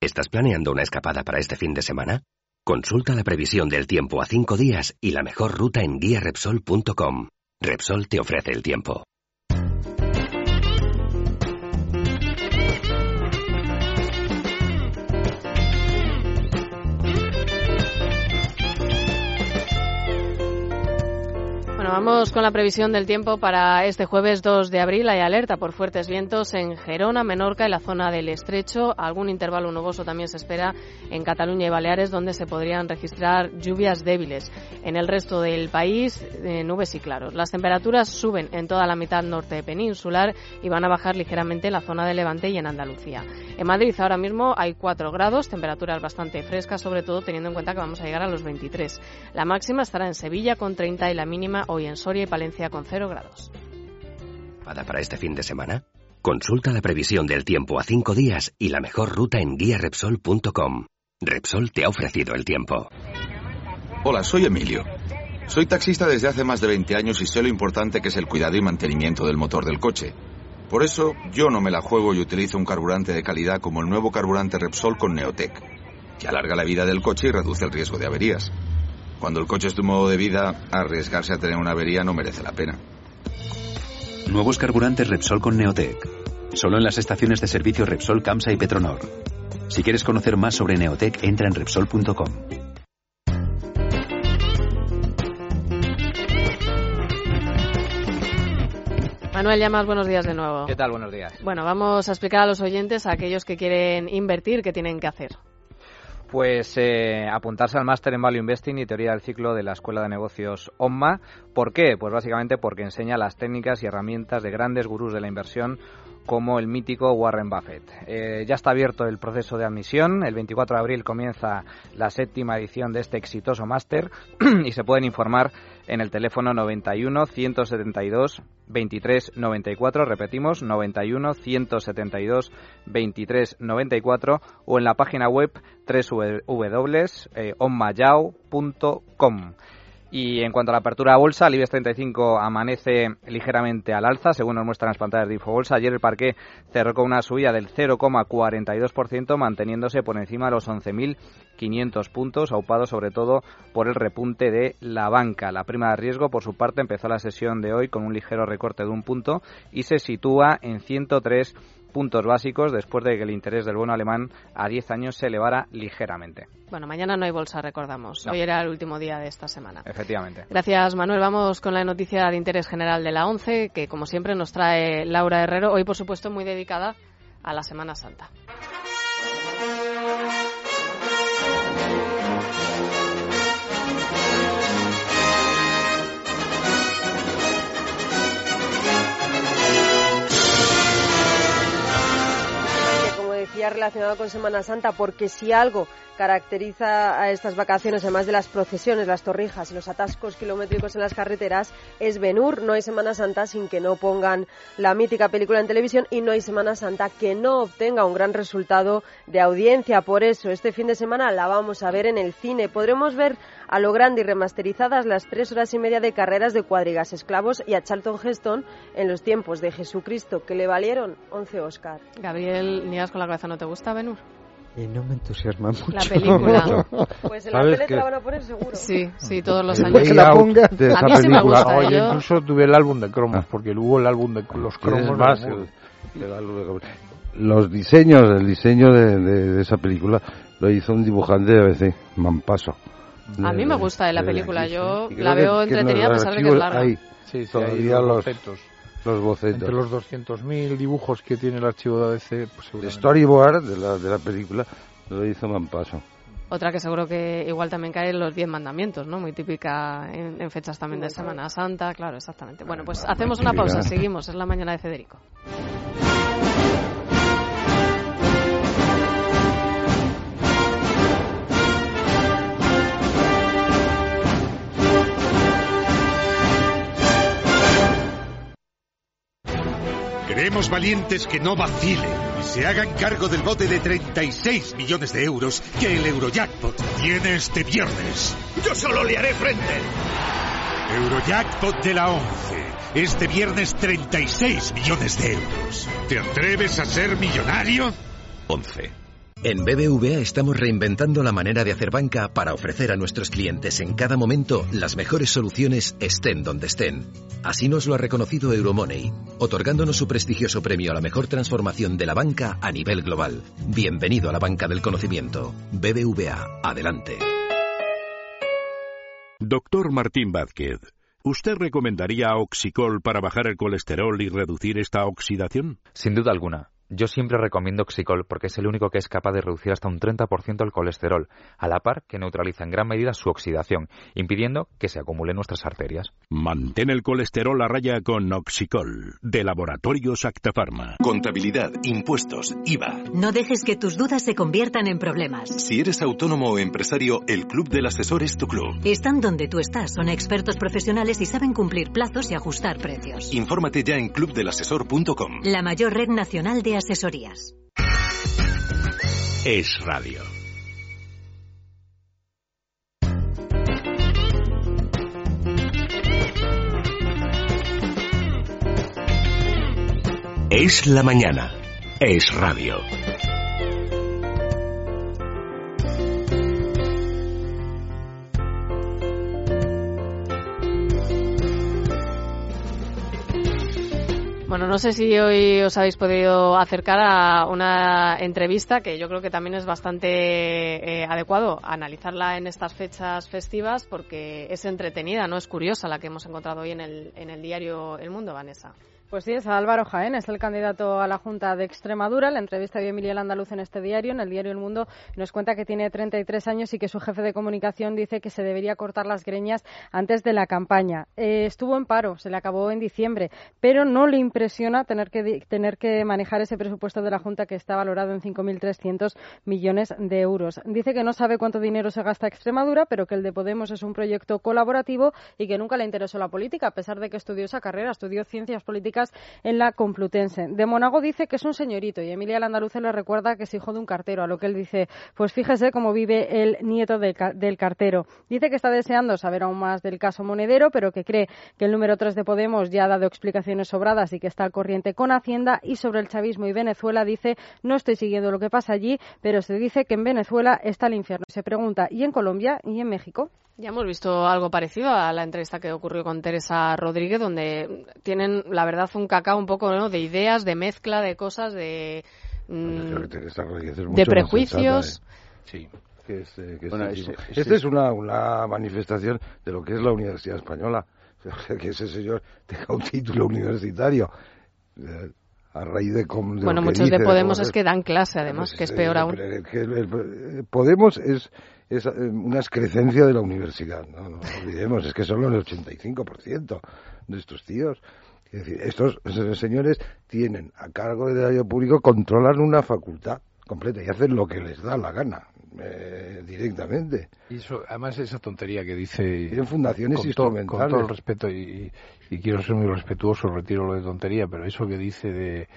¿Estás planeando una escapada para este fin de semana? Consulta la previsión del tiempo a cinco días y la mejor ruta en guiarepsol.com. Repsol te ofrece el tiempo. Vamos con la previsión del tiempo para este jueves 2 de abril. Hay alerta por fuertes vientos en Gerona, Menorca y la zona del Estrecho. Algún intervalo nuboso también se espera en Cataluña y Baleares, donde se podrían registrar lluvias débiles. En el resto del país, eh, nubes y claros. Las temperaturas suben en toda la mitad norte peninsular y van a bajar ligeramente en la zona de Levante y en Andalucía. En Madrid ahora mismo hay 4 grados, temperaturas bastante frescas, sobre todo teniendo en cuenta que vamos a llegar a los 23. La máxima estará en Sevilla con 30 y la mínima hoy en Soria y Palencia con 0 grados. ¿Para, para este fin de semana? Consulta la previsión del tiempo a cinco días y la mejor ruta en guiarepsol.com. Repsol te ha ofrecido el tiempo. Hola, soy Emilio. Soy taxista desde hace más de 20 años y sé lo importante que es el cuidado y mantenimiento del motor del coche. Por eso, yo no me la juego y utilizo un carburante de calidad como el nuevo carburante Repsol con Neotec, que alarga la vida del coche y reduce el riesgo de averías. Cuando el coche es tu modo de vida, arriesgarse a tener una avería no merece la pena. Nuevos carburantes Repsol con Neotec. Solo en las estaciones de servicio Repsol, Camsa y Petronor. Si quieres conocer más sobre Neotec, entra en Repsol.com. Manuel Llamas, buenos días de nuevo. ¿Qué tal? Buenos días. Bueno, vamos a explicar a los oyentes, a aquellos que quieren invertir, qué tienen que hacer. Pues eh, apuntarse al máster en Value Investing y teoría del ciclo de la Escuela de Negocios OMMA. ¿Por qué? Pues básicamente porque enseña las técnicas y herramientas de grandes gurús de la inversión como el mítico Warren Buffett. Eh, ya está abierto el proceso de admisión. El 24 de abril comienza la séptima edición de este exitoso máster [clears throat] y se pueden informar en el teléfono 91 172 23 94, repetimos 91 172 23 94 o en la página web www.onmayao.com. Y en cuanto a la apertura a bolsa, el IBEX 35 amanece ligeramente al alza, según nos muestran las pantallas de Infobolsa. Ayer el parque cerró con una subida del 0,42%, manteniéndose por encima de los 11.500 puntos, aupado sobre todo por el repunte de la banca. La prima de riesgo, por su parte, empezó la sesión de hoy con un ligero recorte de un punto y se sitúa en 103 puntos básicos después de que el interés del bono alemán a 10 años se elevara ligeramente. Bueno, mañana no hay bolsa, recordamos. No. Hoy era el último día de esta semana. Efectivamente. Gracias, Manuel. Vamos con la noticia de interés general de la ONCE, que como siempre nos trae Laura Herrero, hoy por supuesto muy dedicada a la Semana Santa. Decía, relacionado con Semana Santa, porque si algo caracteriza a estas vacaciones, además de las procesiones, las torrijas y los atascos kilométricos en las carreteras, es Benur. No hay Semana Santa sin que no pongan la mítica película en televisión y no hay Semana Santa que no obtenga un gran resultado de audiencia. Por eso, este fin de semana la vamos a ver en el cine. Podremos ver a lo grande y remasterizadas las tres horas y media de carreras de cuadrigas esclavos y a Charlton Heston en los tiempos de Jesucristo, que le valieron 11 Oscar. Gabriel, niegas con la cabeza, ¿no te gusta Benur? Y no me entusiasma mucho. La película. [laughs] Pues en la ¿Sabes tele te la van a poner seguro. Sí, sí, todos los años. way out de A esa mí sí me película. gusta. Oye, yo- incluso tuve el álbum de cromos, porque hubo el álbum de los cromos. De más, el- el álbum de- los diseños, el diseño de, de- de esa película lo hizo un dibujante de ABC, Mampaso. A mí me gusta de la de película, aquí, yo la veo entretenida a pesar de que es larga. hay Sí, sí, todavía hay los los. Los bocetos. Entre los 200.000 dibujos que tiene el archivo de ABC, pues El storyboard de la, de la película lo hizo Mampaso. Otra que seguro que igual también cae en los Diez Mandamientos, ¿no? Muy típica en, en fechas también de Semana Santa, claro, exactamente. Bueno, pues hacemos una pausa, seguimos, es la mañana de Federico. Valientes que no vacilen, se hagan cargo del bote de 36 millones de euros que el Eurojackpot tiene este viernes. Yo solo le haré frente. Eurojackpot de la 11. Este viernes 36 millones de euros. ¿Te atreves a ser millonario? 11. En BBVA estamos reinventando la manera de hacer banca para ofrecer a nuestros clientes en cada momento las mejores soluciones estén donde estén. Así nos lo ha reconocido Euromoney, otorgándonos su prestigioso premio a la mejor transformación de la banca a nivel global. Bienvenido a la banca del conocimiento. BBVA, adelante. Doctor Martín Vázquez, ¿usted recomendaría Oxicol para bajar el colesterol y reducir esta oxidación? Sin duda alguna. Yo siempre recomiendo Oxicol porque es el único que es capaz de reducir hasta un 30% el colesterol, a la par que neutraliza en gran medida su oxidación, impidiendo que se acumule en nuestras arterias. Mantén el colesterol a raya con Oxicol, de Laboratorios Actafarma. Contabilidad, impuestos, IVA. No dejes que tus dudas se conviertan en problemas. Si eres autónomo o empresario, el Club del Asesor es tu club. Están donde tú estás, son expertos profesionales y saben cumplir plazos y ajustar precios. Infórmate ya en clubdelasesor.com. La mayor red nacional de asesorías. Es Radio. Es la mañana. Es Radio. Bueno, no sé si hoy os habéis podido acercar a una entrevista que yo creo que también es bastante eh, adecuado analizarla en estas fechas festivas porque es entretenida, no es curiosa la que hemos encontrado hoy en el, en el diario El Mundo, Vanessa. Pues sí, es Álvaro Jaén, es el candidato a la Junta de Extremadura. La entrevista de Emilio Andaluz en este diario, en el diario El Mundo, nos cuenta que tiene 33 años y que su jefe de comunicación dice que se debería cortar las greñas antes de la campaña. Eh, estuvo en paro, se le acabó en diciembre, pero no le impresiona tener que, tener que manejar ese presupuesto de la Junta que está valorado en 5.300 millones de euros. Dice que no sabe cuánto dinero se gasta Extremadura, pero que el de Podemos es un proyecto colaborativo y que nunca le interesó la política, a pesar de que estudió esa carrera, estudió ciencias políticas en la Complutense. De Monago dice que es un señorito y Emilia Landaluce le recuerda que es hijo de un cartero, a lo que él dice, pues fíjese cómo vive el nieto del cartero. Dice que está deseando saber aún más del caso Monedero, pero que cree que el número 3 de Podemos ya ha dado explicaciones sobradas y que está al corriente con Hacienda. Y sobre el chavismo y Venezuela dice, no estoy siguiendo lo que pasa allí, pero se dice que en Venezuela está el infierno. Se pregunta, ¿y en Colombia y en México? Ya hemos visto algo parecido a la entrevista que ocurrió con Teresa Rodríguez, donde tienen, la verdad, un cacao un poco ¿no? de ideas, de mezcla, de cosas, de, mm, de prejuicios. Sí. Que es, eh, que es Esta es una, una manifestación de lo que es la Universidad Española. [laughs] Que ese señor tenga un título universitario. Eh, a raíz de, cómo, de bueno lo que muchos dice, de de Podemos cómo es que dan clase además Pues, que es eh, peor aún que el- el- Podemos es, es eh, una excrecencia de la universidad, no, no olvidemos, es que son el 85% de estos tíos. Es decir, estos señores tienen a cargo del erario público, controlan una facultad completa y hacen lo que les da la gana, eh, directamente. Y eso, además esa tontería que dice... Tienen fundaciones con instrumentales. con todo el respeto, y, y quiero ser muy respetuoso, retiro lo de tontería, pero eso que dice de...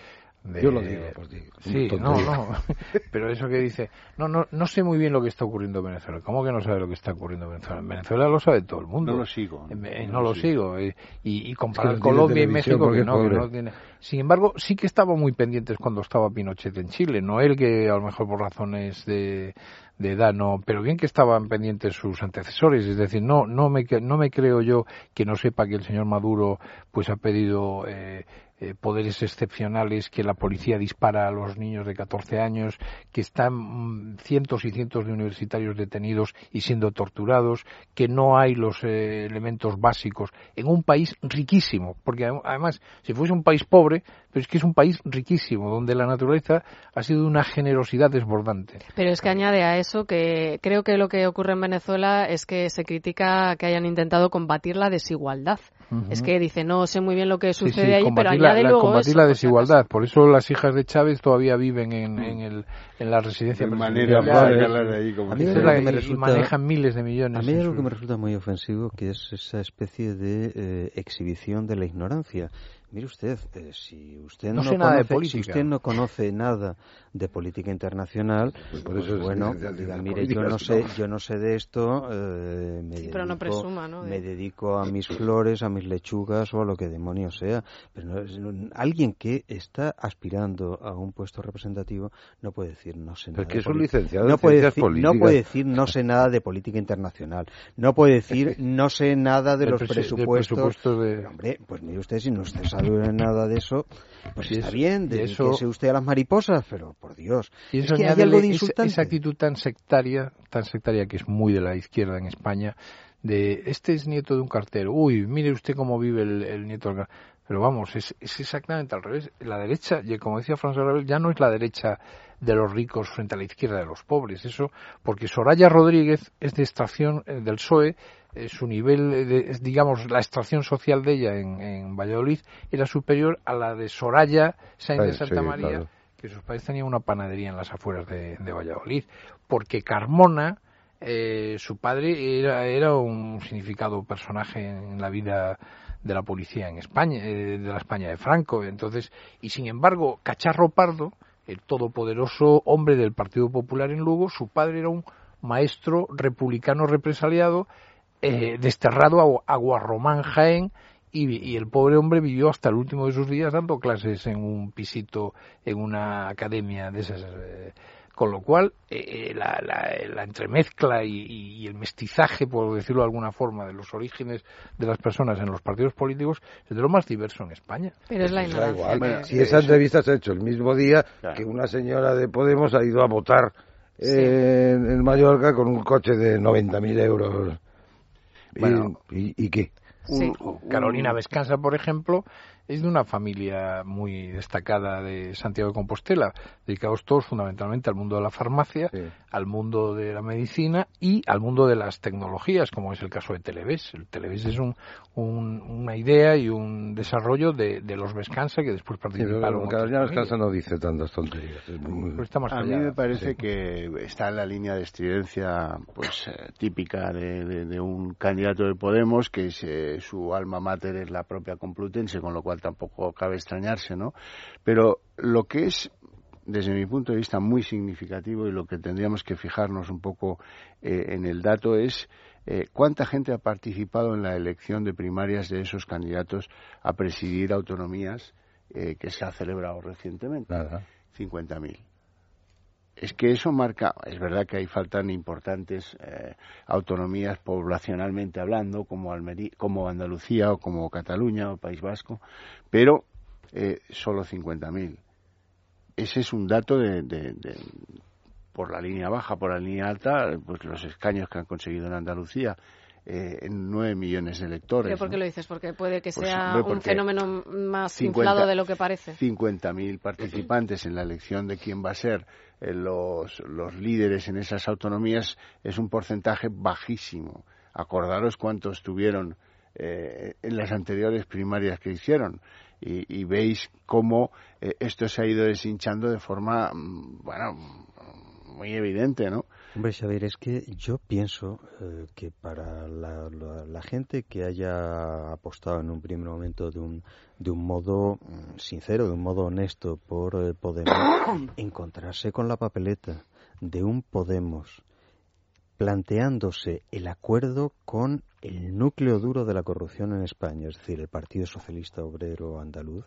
de- Yo lo digo por ti, Sí, no, no. [laughs] Pero eso que dice... No, no, no sé muy bien lo que está ocurriendo en Venezuela. ¿Cómo que no sabe lo que está ocurriendo en Venezuela? En Venezuela lo sabe todo el mundo. No lo sigo, Eh, no eh, lo no lo sigo. sigo. y, y comparar Es que no tiene Colombia y México, porque que no, que no tiene... Sin embargo, sí que estaban muy pendientes cuando estaba Pinochet en Chile. No él que a lo mejor por razones de, de edad no, pero bien que estaban pendientes sus antecesores. Es decir, no, no me, no me creo yo que no sepa que el señor Maduro pues ha pedido eh, eh, poderes excepcionales, que la policía dispara a los niños de 14 años, que están mm, cientos y cientos de universitarios detenidos y siendo torturados, que no hay los eh, elementos básicos en un país riquísimo, porque adem- además, si fuese un país pobre, pero es que es un país riquísimo, donde la naturaleza ha sido de una generosidad desbordante. Pero es que añade a eso que creo que lo que ocurre en Venezuela es que se critica que hayan intentado combatir la desigualdad. Es que dice, no sé muy bien lo que Sí, sucede sí, allí, pero combatir la, añade la- luego combatir eso. la desigualdad. Por eso las hijas de Chávez todavía viven en, en, el, en la residencia De manera de ahí, como A mí es lo que me y resulta- manejan miles de millones. A mí en es lo que me resulta muy ofensivo, que es esa especie de eh, exhibición de la ignorancia. Mire usted, eh, si usted no, no, sé nada de conoce, si política. usted no conoce nada de política internacional, Pues por pues eso es bueno, diga, mire, yo no sé, ¿no? yo no sé de esto, eh, me, Sí, pero no dedico, presuma, ¿no? de- me dedico a mis flores, a mis lechugas o a lo que demonios sea. Pero no es- no- alguien que está aspirando a un puesto representativo no puede decir no sé Pero nada. que de es un licenciado en no puede ciencias decir, no políticas. puede decir no sé nada de política internacional. No puede decir no sé nada de los presupuestos. presupuesto de- hombre, pues mire usted, si no usted sabe nada de eso, pues Y está bien, y eso- usted a las mariposas, pero por Dios. Y es eso que hay añádele algo de esa- insultante. esa actitud tan sectaria, tan sectaria que es muy de la izquierda en España, de este es nieto de un cartero, uy, mire usted cómo vive el, el nieto del cartero. Pero vamos, es, es exactamente al revés. La derecha, y como decía François Rabel, ya no es la derecha de los ricos frente a la izquierda de los pobres. Eso, porque Soraya Rodríguez es de extracción eh, del PSOE, eh, su nivel, de, es, digamos, la extracción social de ella en, en Valladolid era superior a la de Soraya Sáenz de Santa sí, María, claro. Que sus padres tenían una panadería en las afueras de, Valladolid. Porque Carmona, eh, su padre era, era un significado personaje en la vida de la policía en España, eh, de la España de Franco. Entonces, y sin embargo, Cacharro Pardo, el todopoderoso hombre del Partido Popular en Lugo, su padre era un maestro republicano represaliado, eh, desterrado a, a Guarromán Jaén, y, y el pobre hombre vivió hasta el último de sus días dando clases en un pisito, en una academia de esas. eh, con lo cual, eh, eh, la, la- la entremezcla y, y- y el mestizaje, por decirlo de alguna forma, de los orígenes de las personas en los partidos políticos es de lo más diverso en España. Pero es la Pues ignorancia. igual. que- Si esa entrevista se ha hecho el mismo día que una señora de Podemos ha ido a votar eh, en, en Mallorca con un coche de 90.000 euros. Y- Bueno. ¿Y, y qué? Sí. Carolina Vescanza, por ejemplo, es de una familia muy destacada de Santiago de Compostela, dedicados todos fundamentalmente al mundo de la farmacia, al mundo de la medicina y al mundo de las tecnologías, como es el caso de Televes. El Televes es un, un- una idea y un desarrollo de, de los Vescanza que después Sí, participaron. otras Carolina. Descansa no dice tantas tonterías. es muy- Pero está más A mí me parece sí. que está en la línea de estridencia pues eh, típica de, de- de un candidato de Podemos que es, eh, su alma mater es la propia Complutense, con lo cual tampoco cabe extrañarse, ¿no? Pero lo que es desde mi punto de vista muy significativo y lo que tendríamos que fijarnos un poco eh, en el dato es eh, cuánta gente ha participado en la elección de primarias de esos candidatos a presidir autonomías eh, que se ha celebrado recientemente. Nada. 50.000 es que eso marca, es verdad que ahí faltan importantes eh, autonomías poblacionalmente hablando, como, Andalucía o como Cataluña o País Vasco, pero eh, solo 50.000. Ese es un dato de- de- por la línea baja, por la línea alta, pues los escaños que han conseguido en Andalucía, eh, en 9 millones de electores. ¿Pero por qué ¿no? lo dices? Porque puede que Pues, sea hombre, un fenómeno más 50 inflado de lo que parece. 50.000 participantes en la elección de quién va a ser eh, los, los líderes en esas autonomías es un porcentaje bajísimo. Acordaros cuántos tuvieron eh, en las anteriores primarias que hicieron y, y veis cómo eh, esto se ha ido deshinchando de forma, mm, bueno, muy evidente, ¿no? Hombre, Xavier, es que yo pienso eh, que para la, la- la gente que haya apostado en un primer momento de un, de un modo mm, sincero, de un modo honesto por eh, Podemos, [coughs] encontrarse con la papeleta de un Podemos planteándose el acuerdo con el núcleo duro de la corrupción en España, es decir, el Partido Socialista Obrero Andaluz,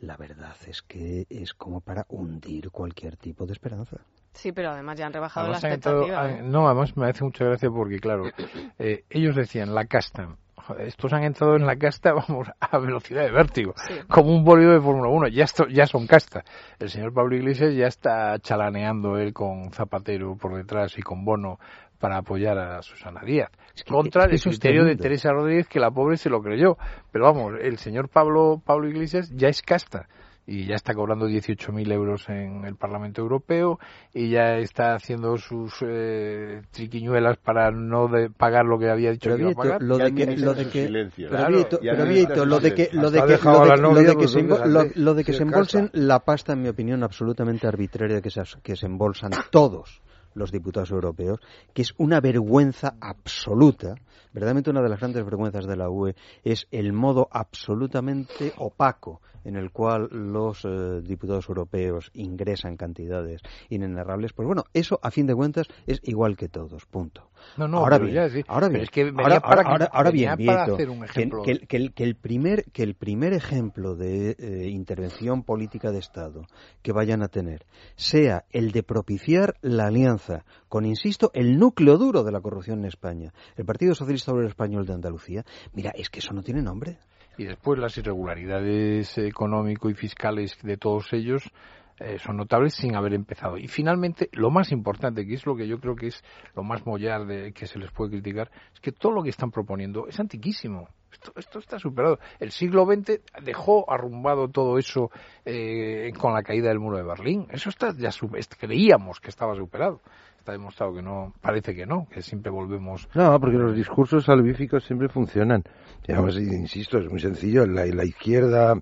la verdad es que es como para hundir cualquier tipo de esperanza. Sí, pero además ya han rebajado Además la han entrado- expectativa. ¿eh? no, además me hace mucha gracia porque, claro, [coughs] eh, ellos decían la casta. Joder, Estos han entrado en la casta, [laughs] vamos, a velocidad de vértigo, como un bólido de Fórmula 1. Ya, esto, ya son casta. El señor Pablo Iglesias ya está chalaneando él con Zapatero por detrás y con Bono para apoyar a Susana Díaz. Contra es que el criterio de. Teresa Rodríguez, que la pobre se lo creyó. Pero vamos, el señor Pablo, Pablo Iglesias ya es casta y ya está cobrando 18.000 euros en el Parlamento Europeo y ya está haciendo sus eh, triquiñuelas para no de pagar lo que había dicho Pero que iba a Vieto, pagar. lo de que lo de que lo de que lo de que lo de, que se embo- fíjate, lo, lo de que si se es embolsen la pasta en mi opinión absolutamente arbitraria que se, que se embolsan todos los diputados europeos, que es una vergüenza absoluta. Verdaderamente una de las grandes vergüenzas de la UE es el modo absolutamente opaco en el cual los eh, diputados europeos ingresan cantidades inenarrables. Pues bueno, eso a fin de cuentas es igual que todos, punto. No, no, ahora, bien, ya, sí. ahora bien, es que ahora, para ahora- que- ahora venía bien, para Vieto, hacer un que- ejemplo. que, el- que el, que el primer que el primer ejemplo de eh, intervención política de Estado que vayan a tener sea el de propiciar la alianza con, insisto, el núcleo duro de la corrupción en España, el Partido Socialista Obrero Español de Andalucía, mira, es que eso no tiene nombre. Y después las irregularidades económico y fiscales de todos ellos eh, son notables sin haber empezado. Y finalmente, lo más importante, que es lo que yo creo que es lo más mollar de, que se les puede criticar, es que todo lo que están proponiendo es antiquísimo. Esto, esto está superado. El siglo XX dejó arrumbado todo eso eh, con la caída del muro de Berlín. Eso está ya creíamos que estaba superado. Está demostrado que no, parece que no, que siempre volvemos No, porque los discursos salvíficos siempre funcionan. Y además, insisto, es muy sencillo. La, la izquierda,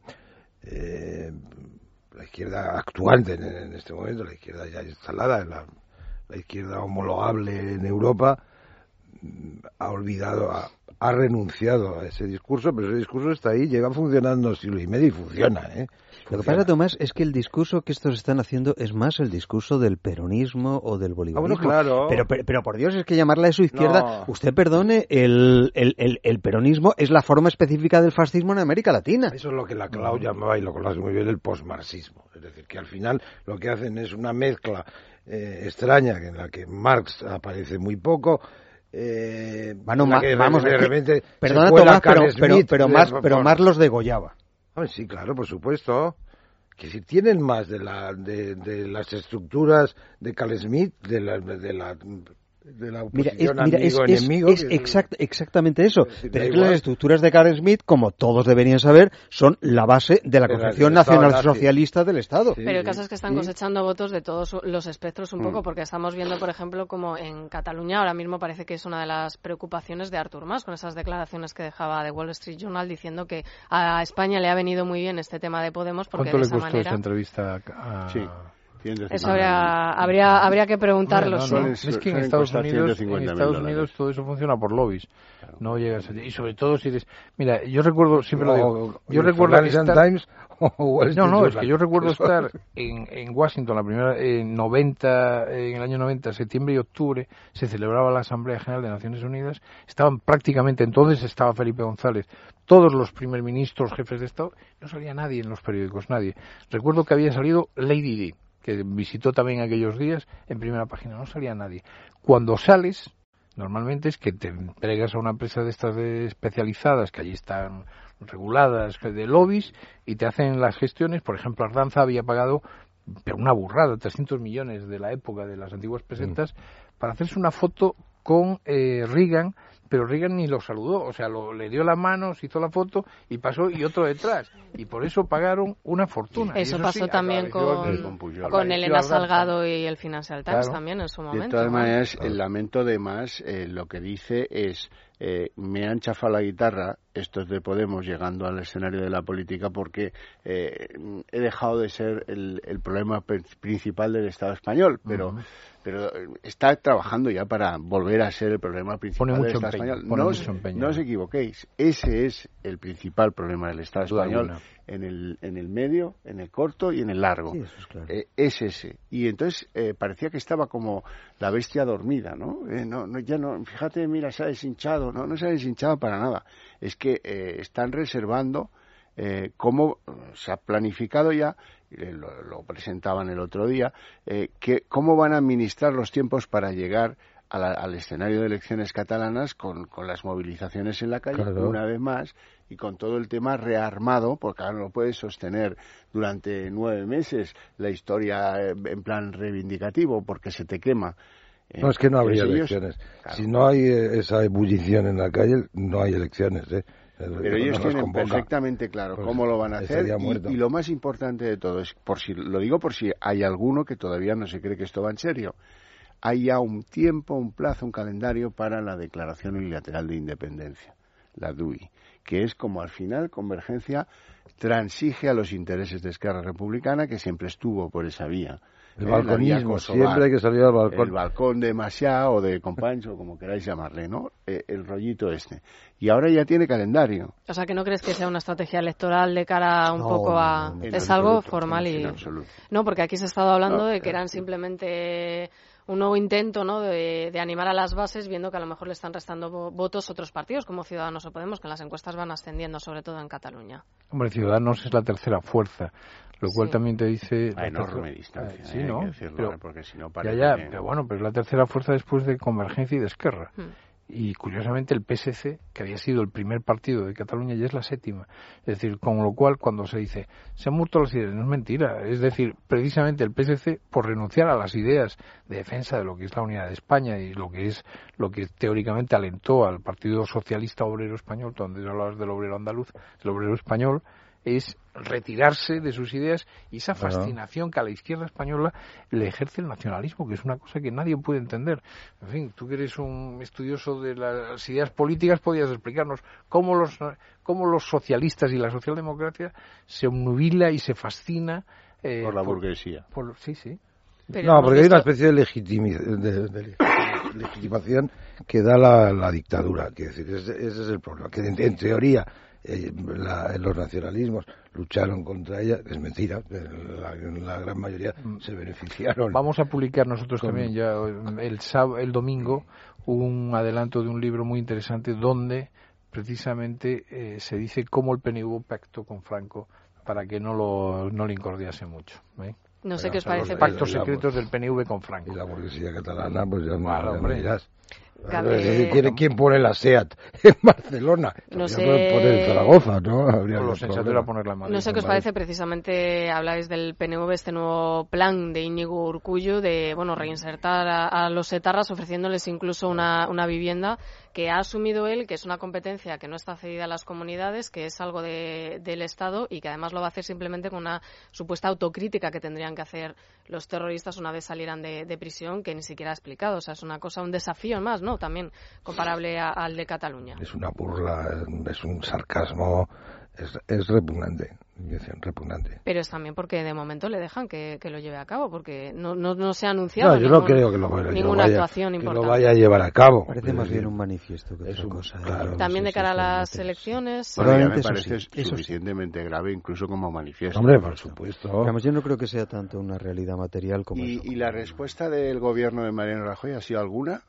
eh, la izquierda actuante en, este momento, la izquierda ya instalada, la, la izquierda homologable en Europa, mm, ha olvidado, ha, ha renunciado a ese discurso, pero ese discurso está ahí, lleva funcionando siglo y medio y funciona, ¿eh? Lo que pasa, Tomás, es que el discurso que estos están haciendo es más el discurso del peronismo o del bolivarismo. Ah, claro. pero, pero, pero, por Dios, es que llamarla eso izquierda, No. usted perdone, el, el, el, el peronismo es la forma específica del fascismo en América Latina. Eso es lo que la Clau llamaba, y lo conoce muy bien, el posmarxismo. Es decir, que al final lo que hacen es una mezcla eh, extraña en la que Marx aparece muy poco. Eh, Bueno, en la ma- que vamos, de que- repente perdona, Tomás, pero, más, pero más los degollaba. Ah, sí, claro, por supuesto. Que si tienen más de, la, de, de las estructuras de Carl Smith, de la, de la, de la Mira, es, oposición mira, es, es- amigo-enemigo. es que- exact- exactamente eso. decir, Pero es que las estructuras de Karen Smith, como todos deberían saber, son la base de la concepción nacional socialista del Estado. Pero el caso es que están cosechando votos de todos los espectros un Mm. poco, porque estamos viendo, por ejemplo, como en Cataluña ahora mismo parece que es una de las preocupaciones de Artur Mas, con esas declaraciones que dejaba de Wall Street Journal diciendo que a España le ha venido muy bien este tema de Podemos, porque ¿Cuánto de le esa costó manera... esta entrevista a... Eso habría, habría, habría que preguntarlo. No, es que en Estados Unidos, en 150.000 Estados. Unidos todo eso funciona por lobbies. No llegas a- y sobre todo si eres, mira, yo recuerdo siempre lo digo, yo recuerdo estar- Times [laughs] o Wall no, no, es que yo recuerdo estar en, en Washington la primera en 90 en el año 90, septiembre y octubre se celebraba la Asamblea General de Naciones Unidas, estaban prácticamente entonces estaba Felipe González, todos los primer ministros, jefes de Estado, no salía nadie en los periódicos, nadie. Recuerdo que había salido Lady Di, que visitó también aquellos días en primera página, no salía nadie. Cuando sales, normalmente es que te entregas a una empresa de estas de especializadas que allí están reguladas de lobbies y te hacen las gestiones. Por ejemplo, Ardanza había pagado pero una burrada, 300 millones de la época de las antiguas pesetas para hacerse una foto con eh, Reagan, pero Reagan ni lo saludó, o sea, lo, le dio la mano, se hizo la foto y pasó y otro detrás. Y por eso pagaron una fortuna. Eso sí, pasó también con, con apareció Elena. Salgado y el Financial Times Claro. también en su De momento. todas ¿no? maneras, el lamento de más eh, lo que dice es eh, me han chafado la guitarra estos de Podemos llegando al escenario de la política porque eh, he dejado de ser el, el problema pr- principal del Estado español, pero pero está trabajando ya para volver a ser el problema principal Pone del mucho Estado español. no, os, no os equivoquéis, ese es el principal problema del Estado Duda español alguna. en el, en el medio, en el corto y en el largo. Sí, es claro. Eh, es ese. Y entonces eh, parecía que estaba como la bestia dormida, ¿no? Eh, no, no ya no, fíjate, mira, se ha deshinchado. No, no se ha deshinchado para nada. Es que eh, están reservando eh, cómo se ha planificado ya, lo, lo presentaban el otro día, eh, que cómo van a administrar los tiempos para llegar la- al escenario de elecciones catalanas con, con las movilizaciones en la calle Claro. una vez más y con todo el tema rearmado, porque ahora no puedes sostener durante nueve meses la historia eh, en plan reivindicativo porque se te quema. Eh, No, es que no habría elecciones. Claro. Si no hay eh, esa ebullición en la calle, no hay elecciones. ¿eh? Pero ellos tienen perfectamente claro Pues cómo lo van a hacer y, y lo más importante de todo es, por si lo digo por si hay alguno que todavía no se cree que esto va en serio, hay ya un tiempo, un plazo, un calendario para la Declaración Unilateral de Independencia, la DUI, que es como al final Convergencia transige a los intereses de Esquerra Republicana, que siempre estuvo por esa vía El balconismo, siempre hay que salir al balcón. El balcón de Masiá o de Compancho, como queráis llamarle, ¿no? Eh, el rollito este. Y ahora ya tiene calendario. O sea, que no crees que sea una estrategia electoral de cara un poco a... es algo formal y... No, porque aquí se ha estado hablando de que eran simplemente un nuevo intento ¿no? de, animar a las bases, viendo que a lo mejor le están restando votos otros partidos como Ciudadanos o Podemos, que en las encuestas van ascendiendo, sobre todo en Cataluña. Hombre, Ciudadanos es la tercera fuerza, lo cual también te dice... A enorme distancia, eh, sí, ¿no? pero, ¿eh? porque si no ya, pero bueno, pero es la tercera fuerza después de Convergencia y de Esquerra. Hmm y curiosamente el PSC, que había sido el primer partido de Cataluña, ya es la séptima. Es decir, con lo cual cuando se dice se han muerto las ideas, no es mentira. Es decir, precisamente el PSC, por renunciar a las ideas de defensa de lo que es la unidad de España y lo que es lo que teóricamente alentó al Partido Socialista Obrero Español, donde hablabas del obrero andaluz, el obrero español, es retirarse de sus ideas y esa fascinación que a la izquierda española le ejerce el nacionalismo, que es una cosa que nadie puede entender. En fin, tú que eres un estudioso de las ideas políticas, podías explicarnos cómo los, cómo los socialistas y la socialdemocracia se obnubila y se fascina eh, por la burguesía. sí, sí. no, porque hay una especie de, legitimación que da la, dictadura. decir, ese, es el problema. Que en teoría eh, los nacionalismos lucharon contra ella, es mentira, la, la gran mayoría mm. se beneficiaron. Vamos a publicar nosotros también ya el, el domingo un adelanto de un libro muy interesante donde precisamente eh, se dice cómo el PNV pactó con Franco para que no lo no le incordiase mucho. ¿eh? No sé qué os parece. Pactos secretos del PNV con Franco. Y la burguesía catalana, pues ya, no, ¿Quién, pone la SEAT [laughs] en Barcelona? No sé... Poner en Zaragoza, ¿no? Habría sé qué os parece, precisamente habláis del PNV, este nuevo plan de Íñigo Urcullo de, bueno, reinsertar a, los etarras ofreciéndoles incluso una, una vivienda que ha asumido él que es una competencia que no está cedida a las comunidades, que es algo de, del Estado y que además lo va a hacer simplemente con una supuesta autocrítica que tendrían que hacer los terroristas una vez salieran de, prisión, que ni siquiera ha explicado. O sea, es una cosa, un desafío más, ¿no? También comparable al de Cataluña. Es una burla, es un sarcasmo, es, es repugnante repugnante. Pero es también porque de momento le dejan que, lo lleve a cabo, porque no, no, se ha anunciado no, yo no creo que lo, ninguna vaya, actuación que importante. lo vaya a llevar a cabo. Parece más bien un manifiesto que otra cosa. ¿eh? también de cara a las elecciones. Bueno, me parece suficientemente grave incluso como manifiesto. Hombre, por supuesto. yo no creo que sea tanto una realidad material como... ¿Y, ¿y la respuesta del gobierno de Mariano Rajoy ha sido alguna?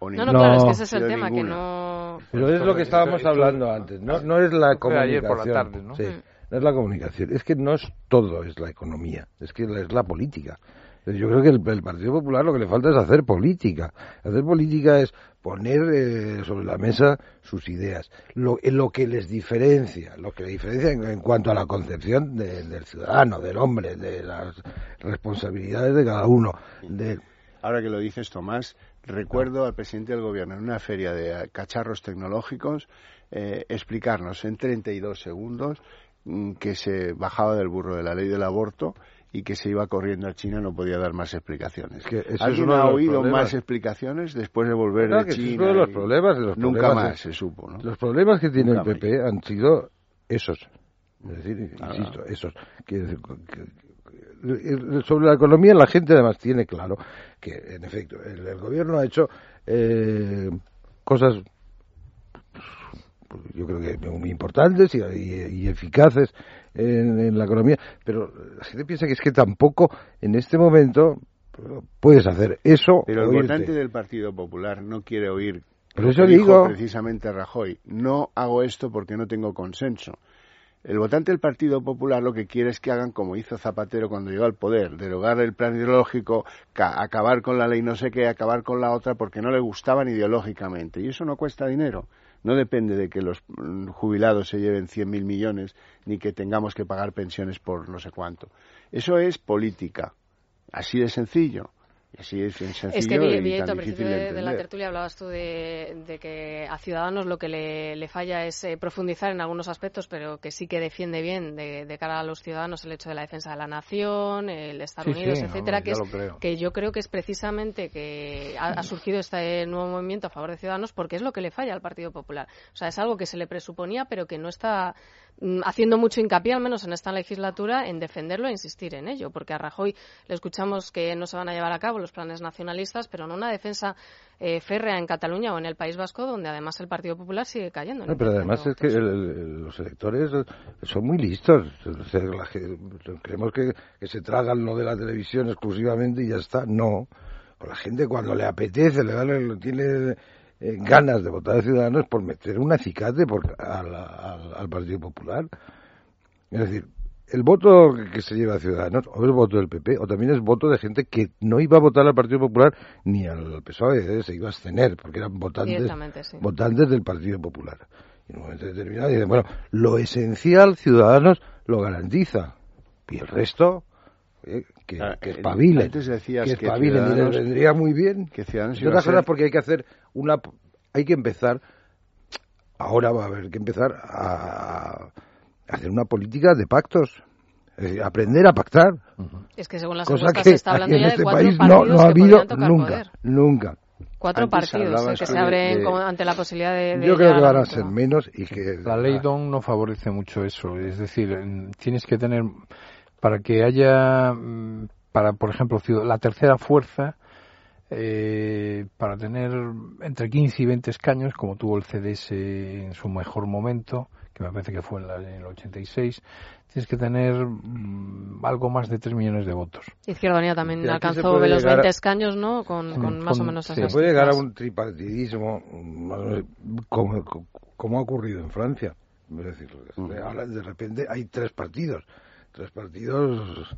No, no, claro, es que ese es el tema, que no... Pero es lo que estábamos hablando antes, no, no es la comunicación. por la tarde, ¿no? Sí. Mm no es la comunicación, es que no es todo es la economía, es que es la política. Yo creo que el, Partido Popular lo que le falta es hacer política. Hacer política es poner eh, sobre la mesa sus ideas, lo, lo que les diferencia, lo que le diferencia en, cuanto a la concepción del ciudadano, del hombre, de las responsabilidades de cada uno. De... Ahora que lo dices, Tomás, recuerdo al presidente del gobierno en una feria de cacharros tecnológicos eh, explicarnos en 32 segundos Mm, que se bajaba del burro de la ley del aborto y que se iba corriendo a China no podía dar más explicaciones. ¿Alguien ha oído más explicaciones después de volver de China? los problemas, los nunca más se supo. ¿no? Los problemas que tiene el PP han sido esos. Es decir, insisto, esos. Sobre la economía la gente además tiene claro que, en efecto, el, gobierno ha hecho eh, cosas yo creo que muy importantes y, eficaces en, la economía, pero la gente piensa que es que tampoco en este momento puedes hacer eso. Pero el votante del Partido Popular no quiere oír. Pero eso digo. precisamente Rajoy. No hago esto porque no tengo consenso. El votante del Partido Popular lo que quiere es que hagan como hizo Zapatero cuando llegó al poder, derogar el plan ideológico, acabar con la ley no sé qué, acabar con la otra porque no le gustaban ideológicamente. Y eso no cuesta dinero. No depende de que los mm, jubilados se lleven 100.000 millones ni que tengamos que pagar pensiones por no sé cuánto. Eso es política. Así de sencillo. Así es, sencillo es que, y al principio de de, de la tertulia hablabas tú de, de que a Ciudadanos lo que le, le falla es eh, profundizar en algunos aspectos, pero que sí que defiende bien de, cara a los ciudadanos el hecho de la defensa de la nación, el estar Sí, unidos, sí, etcétera, que, es, yo creo que es precisamente que ha, ha surgido este nuevo movimiento a favor de Ciudadanos porque es lo que le falla al Partido Popular. O sea, es algo que se le presuponía, pero que no está haciendo mucho hincapié, al menos en esta legislatura, en defenderlo e insistir en ello, porque a Rajoy le escuchamos que no se van a llevar a cabo los planes nacionalistas, pero no una defensa eh, férrea en Cataluña o en el País Vasco, donde además el Partido Popular sigue cayendo. en No, pero además es que el- el- los electores son muy listos. O sea, la creemos que, que se tragan lo de la televisión exclusivamente y ya está. No. O la gente cuando le apetece, le da, le- tiene eh, ganas de votar a Ciudadanos por meter un acicate por, al, al- al Partido Popular. Es decir, el voto que se lleva a Ciudadanos, o es voto del PP, o también es voto de gente que no iba a votar al Partido Popular ni al PSOE, eh, se iba a abstener, porque eran votantes, sí. votantes del Partido Popular. Y en un momento determinado dicen, bueno, lo esencial Ciudadanos lo garantiza. Y el resto, oye, que, Ah, que eh, espabilen. antes decías que que espabilen, les Ciudadanos- vendría muy bien. que Ciudadanos iba a otras cosas ser- porque hay que hacer una... Hay que empezar, ahora va a haber que empezar a, a hacer una política de pactos. Aprender a pactar. Es que según las Cosa que se está hablando ya este de cuatro país no, partidos no ha que habido nunca, poder. nunca. Cuatro Antes partidos eh, que se abren de- como ante la posibilidad de... de Yo creo que van a ser menos y que... La ley DON no favorece mucho eso. Es decir, en- tienes que tener, para que haya, mm, para por ejemplo, la tercera fuerza, eh, para tener entre 15 y 20 escaños, como tuvo el CDS en su mejor momento, que me parece que fue en, la- en el 86, tienes que tener mm, algo más de 3 millones de votos. Izquierda Unida también aquí se alcanzó los llegar a- 20 escaños, ¿no? Con, con más o menos se esas puede llegar a un tripartidismo mm, como, como ha ocurrido en Francia. Es decir, ahora de repente hay tres partidos, tres partidos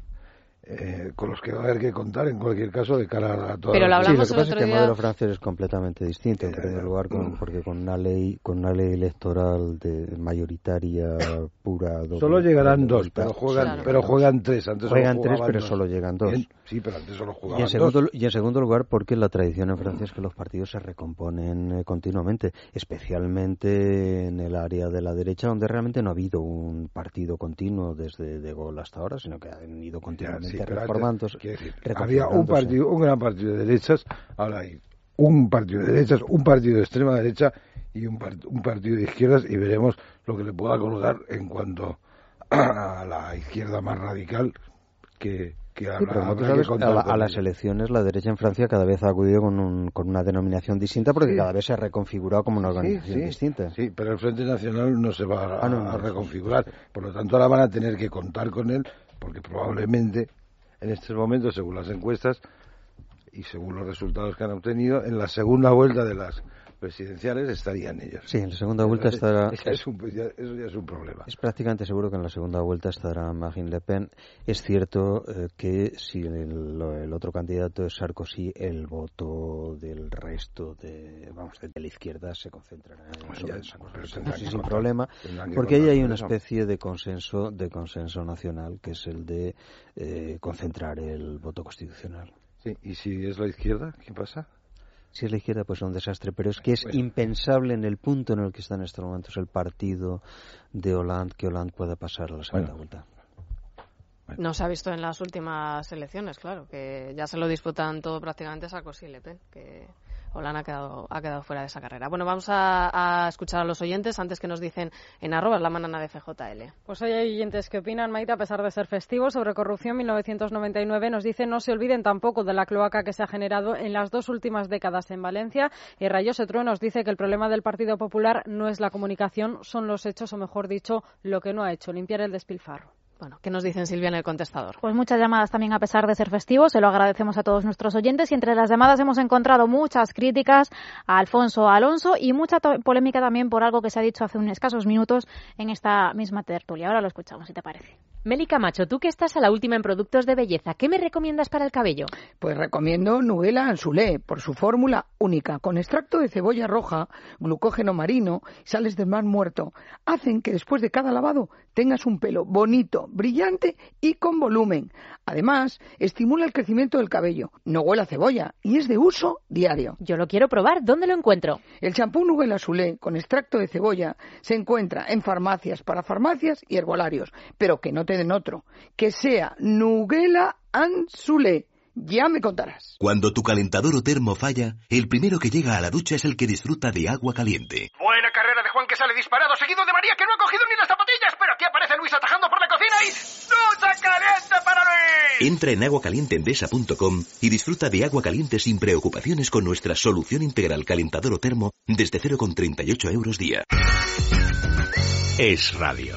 eh, con los que va a haber que contar en cualquier caso de cara a toda Pero lo la Sí, lo hablamos que pasa es que el modelo francés es completamente distinto, en primer lugar, con- porque con una ley con una ley electoral de mayoritaria pura. doble- Solo llegarán doble dos, pero juegan, Claro. pero juegan tres. Antes Juegan tres, pero dos. solo llegan dos. Sí, pero antes solo Y jugaban en, segundo, dos. y en segundo lugar, porque la tradición en Francia es que los partidos se recomponen eh, continuamente, especialmente en el área de la derecha, donde realmente no ha habido un partido continuo desde De Gaulle hasta ahora, sino que han ido Ya, continuamente sí, pero antes, reformándose. decir, había un partido, un gran partido de derechas, ahora hay un partido de derechas, un partido de extrema derecha y un, part- un partido de izquierdas y veremos lo que le pueda colgar en cuanto [clears throat] a la izquierda más radical que, que Sí, que sabes, a, la- con a las elecciones la derecha en Francia cada vez ha acudido con, un- con una denominación distinta porque Sí. cada vez se ha reconfigurado como una organización sí, distinta. Sí, pero el Frente Nacional no se va a, Ah, no, a reconfigurar. Por lo tanto, ahora van a tener que contar con él, porque probablemente en estos momentos, según las encuestas y según los resultados que han obtenido, en la segunda vuelta de las presidenciales estarían ellos. Sí, en la segunda vuelta estará... es un- ya- eso ya es un problema. Es prácticamente seguro que en la segunda vuelta estará Marine Le Pen. Es cierto eh, que si el, el otro candidato es Sarkozy, el voto del resto de, vamos, de la izquierda se concentrará en Sarkozy, sí, sin contar- problema, porque ahí hay una especie de consenso, de consenso nacional, que es el de eh, concentrar el voto constitucional. Sí, ¿Y si es la izquierda, qué pasa? Si es la izquierda, pues es un desastre, pero es que es impensable en el punto en el que está en estos momentos el partido de Hollande que Hollande pueda pasar a la segunda vuelta. No se ha visto en las últimas elecciones, claro, que ya se lo disputan todo prácticamente Sarkozy y Le Pen, que Hollande ha quedado, ha quedado fuera de esa carrera. Bueno, vamos a, escuchar a los oyentes antes que nos dicen en arroba la manana de FJL. Pues hoy hay oyentes que opinan, Maite, a pesar de ser festivo, sobre corrupción 1999. Nos dice no se olviden tampoco de la cloaca que se ha generado en las dos últimas décadas en Valencia. Y Rayos Etruo nos dice que el problema del Partido Popular no es la comunicación, son los hechos, o mejor dicho, lo que no ha hecho, limpiar el despilfarro. Bueno, ¿qué nos dicen Silvia en el contestador? Pues muchas llamadas también a pesar de ser festivos, se lo agradecemos a todos nuestros oyentes y entre las llamadas hemos encontrado muchas críticas a Alfonso Alonso y mucha polémica también por algo que se ha dicho hace unos escasos minutos en esta misma tertulia. Ahora lo escuchamos, si te parece. Meli Camacho, tú que estás a la última en productos de belleza, ¿qué me recomiendas para el cabello? Pues recomiendo Nuguela Ansulé por su fórmula única, con extracto de cebolla roja, glucógeno marino y sales del mar muerto. Hacen que después de cada lavado tengas un pelo bonito, brillante y con volumen. Además, estimula el crecimiento del cabello, no huele a cebolla y es de uso diario. Yo lo quiero probar, ¿dónde lo encuentro? El champú Nuguela Ansulé con extracto de cebolla se encuentra en farmacias, para farmacias y herbolarios, pero que no te den otro, que sea Nuguela Ansulé. Ya me contarás. Cuando tu calentador o termo falla, el primero que llega a la ducha es el que disfruta de agua caliente. Buena carrera de Juan que sale disparado, seguido de María que no ha cogido ni las zapatillas, pero aquí aparece Luis atajando por la cocina y ¡Ducha caliente para Luis! Entra en aguacalienteendesa.com y disfruta de agua caliente sin preocupaciones con nuestra solución integral calentador o termo desde 0,38 euros día. Es radio.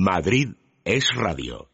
Madrid es radio.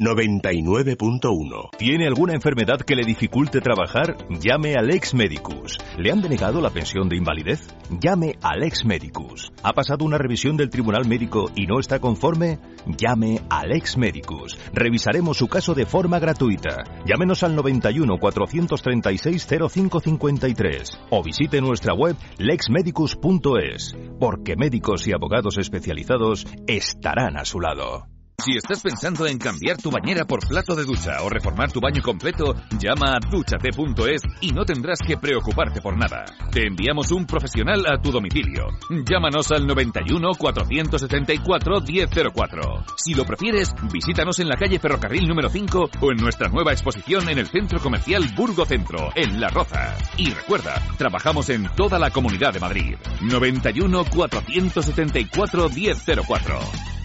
99.1. ¿Tiene alguna enfermedad que le dificulte trabajar? Llame al ex Medicus. ¿Le han denegado la pensión de invalidez? Llame al ex Medicus. ¿Ha pasado una revisión del Tribunal Médico y no está conforme? Llame al ex Medicus. Revisaremos su caso de forma gratuita. Llámenos al 91 436 0553 o visite nuestra web lexmedicus.es, porque médicos y abogados especializados estarán a su lado. Si estás pensando en cambiar tu bañera por plato de ducha o reformar tu baño completo, llama a duchate.es y no tendrás que preocuparte por nada. Te enviamos un profesional a tu domicilio. Llámanos al 91 474 1004. Si lo prefieres, visítanos en la calle Ferrocarril número 5 o en nuestra nueva exposición en el Centro Comercial Burgo Centro, en La Roza. Y recuerda, trabajamos en toda la Comunidad de Madrid. 91 474 1004.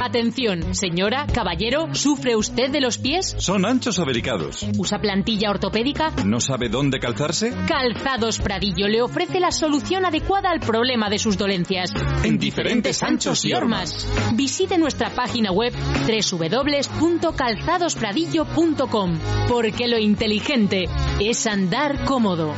Atención, señora, caballero, ¿sufre usted de los pies? ¿Son anchos o delicados? ¿Usa plantilla ortopédica? ¿No sabe dónde calzarse? Calzados Pradillo le ofrece la solución adecuada al problema de sus dolencias. En diferentes anchos y hormas. Visite nuestra página web www.calzadospradillo.com porque lo inteligente es andar cómodo.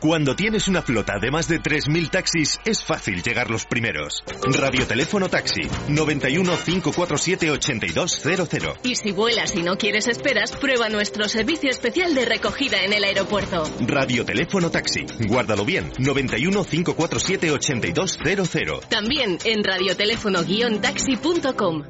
Cuando tienes una flota de más de 3.000 taxis, es fácil llegar los primeros. Radioteléfono Taxi, 91 547 8200. Y si vuelas y no quieres esperas, prueba nuestro servicio especial de recogida en el aeropuerto. Radioteléfono Taxi, guárdalo bien, 91 547 8200. También en radioteléfono-taxi.com.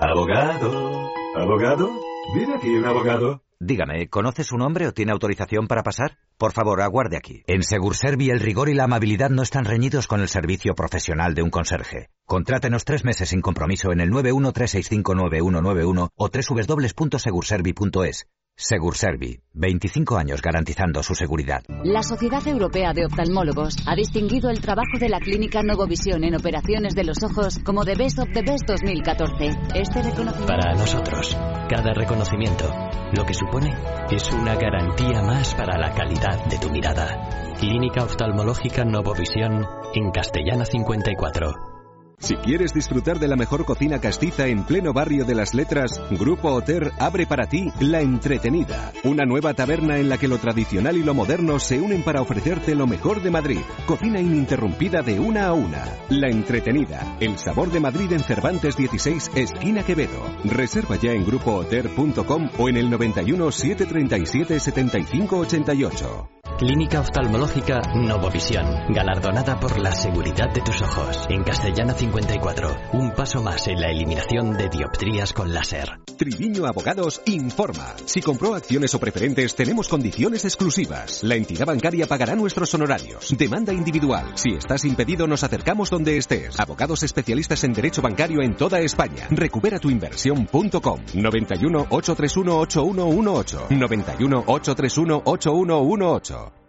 Abogado, abogado, viene aquí un abogado. Dígame, ¿conoce su nombre o tiene autorización para pasar? Por favor, aguarde aquí. En Segurservi el rigor y la amabilidad no están reñidos con el servicio profesional de un conserje. Contrátenos tres meses sin compromiso en el 913659191 o www.segurservi.es. Segurservi, 25 años garantizando su seguridad. La Sociedad Europea de Oftalmólogos ha distinguido el trabajo de la clínica Novovisión en operaciones de los ojos como The Best of the Best 2014. Este reconocimiento... Para nosotros, cada reconocimiento lo que supone es una garantía más para la calidad de tu mirada. Clínica Oftalmológica Novovisión en Castellana 54. Si quieres disfrutar de la mejor cocina castiza en pleno barrio de las letras, Grupo Oter abre para ti La Entretenida, una nueva taberna en la que lo tradicional y lo moderno se unen para ofrecerte lo mejor de Madrid. Cocina ininterrumpida de una a una. La Entretenida, el sabor de Madrid en Cervantes 16, esquina Quevedo. Reserva ya en grupooter.com o en el 91 737 75 88. Clínica Oftalmológica Novovisión, galardonada por la seguridad de tus ojos. En Castellana 54, un paso más en la eliminación de dioptrías con láser. Triviño Abogados informa. Si compró acciones o preferentes, tenemos condiciones exclusivas. La entidad bancaria pagará nuestros honorarios. Demanda individual. Si estás impedido, nos acercamos donde estés. Abogados especialistas en derecho bancario en toda España. Recupera tu inversión.com. 91 831 8118. 91 831 8118.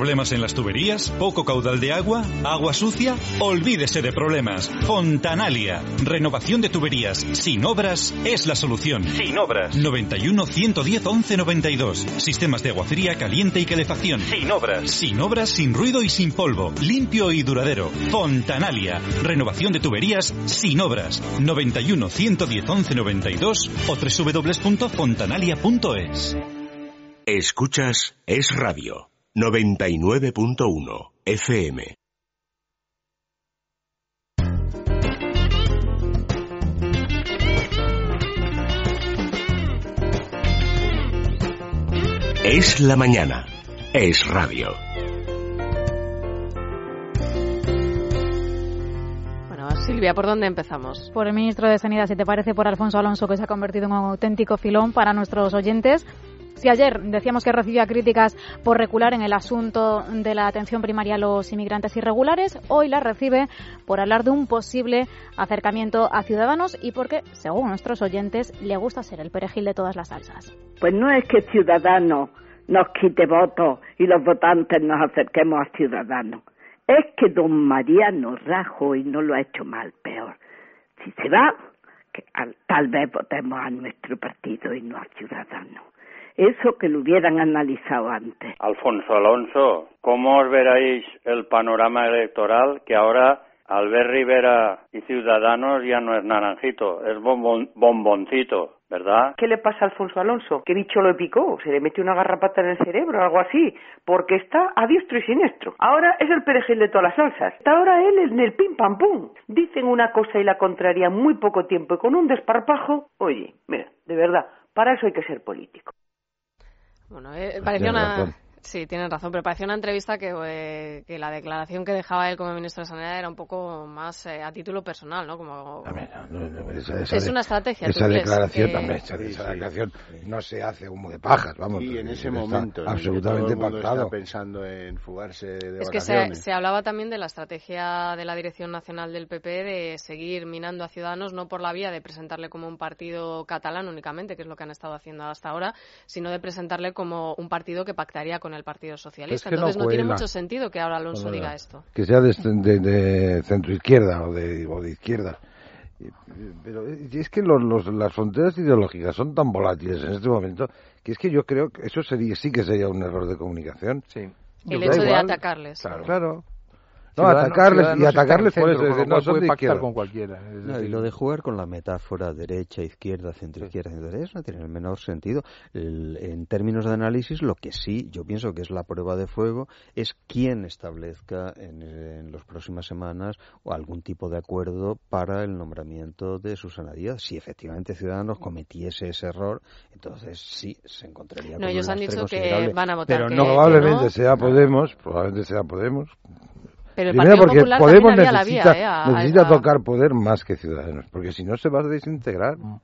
¿Problemas en las tuberías? ¿Poco caudal de agua? ¿Agua sucia? Olvídese de problemas. Fontanalia. Renovación de tuberías. Sin obras es la solución. Sin obras. 91 110 11 92. Sistemas de agua fría, caliente y calefacción. Sin obras. Sin obras, sin ruido y sin polvo. Limpio y duradero. Fontanalia. Renovación de tuberías sin obras. 91 110 11 92 o www.fontanalia.es. Escuchas Es Radio. 99.1 FM. Es la mañana. Es radio. Bueno, Silvia, ¿por dónde empezamos? Por el ministro de Sanidad, si te parece, por Alfonso Alonso, que se ha convertido en un auténtico filón para nuestros oyentes. Si ayer decíamos que recibía críticas por recular en el asunto de la atención primaria a los inmigrantes irregulares, hoy la recibe por hablar de un posible acercamiento a ciudadanos y porque, según nuestros oyentes, le gusta ser el perejil de todas las salsas. Pues no es que Ciudadanos nos quite votos y los votantes nos acerquemos a Ciudadanos. Es que don Mariano Rajoy no lo ha hecho mal, peor. Si se va, que tal vez votemos a nuestro partido y no a Ciudadanos eso que lo hubieran analizado antes. Alfonso Alonso, ¿cómo os veréis el panorama electoral que ahora Albert Rivera y Ciudadanos ya no es naranjito, es bomboncito, ¿verdad? ¿Qué le pasa a Alfonso Alonso? ¿Qué bicho lo picó? ¿Se le mete una garrapata en el cerebro o algo así? Porque está a diestro y siniestro. Ahora es el perejil de todas las salsas. Está ahora él en el pim pam pum. Dicen una cosa y la contraria en muy poco tiempo y con un desparpajo. Oye, mira, de verdad, para eso hay que ser político. Bueno, eh, parecía una... Sí, tienen razón, pero parecía una entrevista que, eh, que, la declaración que dejaba él como ministro de Sanidad era un poco más eh, a título personal, ¿no? Como... es una estrategia. Esa declaración también, esa, declaración no se hace humo de pajas, vamos. Y en ese momento, absolutamente todo el Está pensando en fugarse de Es que se, se, hablaba también de la estrategia de la Dirección Nacional del PP de seguir minando a Ciudadanos, no por la vía de presentarle como un partido catalán únicamente, que es lo que han estado haciendo hasta ahora, sino de presentarle como un partido que pactaría con el Partido Socialista. Entonces no, tiene mucho sentido que ahora Alonso diga esto. Que sea de, de, centro izquierda o de, o de izquierda. Pero es que los, las fronteras ideológicas son tan volátiles en este momento que es que yo creo que eso sería sí que sería un error de comunicación. Sí. El hecho de atacarles. claro. No, atacarles y atacarles por eso, no puede pactar con cualquiera. y lo de jugar con la metáfora derecha, izquierda, centro izquierda, centro derecha no tiene el menor sentido. en términos de análisis, lo que sí, yo pienso que es la prueba de fuego, es quién establezca en, en las próximas semanas algún tipo de acuerdo para el nombramiento de Susana Díaz. Si efectivamente Ciudadanos cometiese ese error, entonces sí se encontraría. No, ellos han dicho que van a votar. Pero que, probablemente sea Podemos, probablemente sea Podemos, pero el porque Popular Podemos necesita, la vía, ¿eh? necesita tocar poder más que Ciudadanos, porque si no se va a desintegrar. Mm.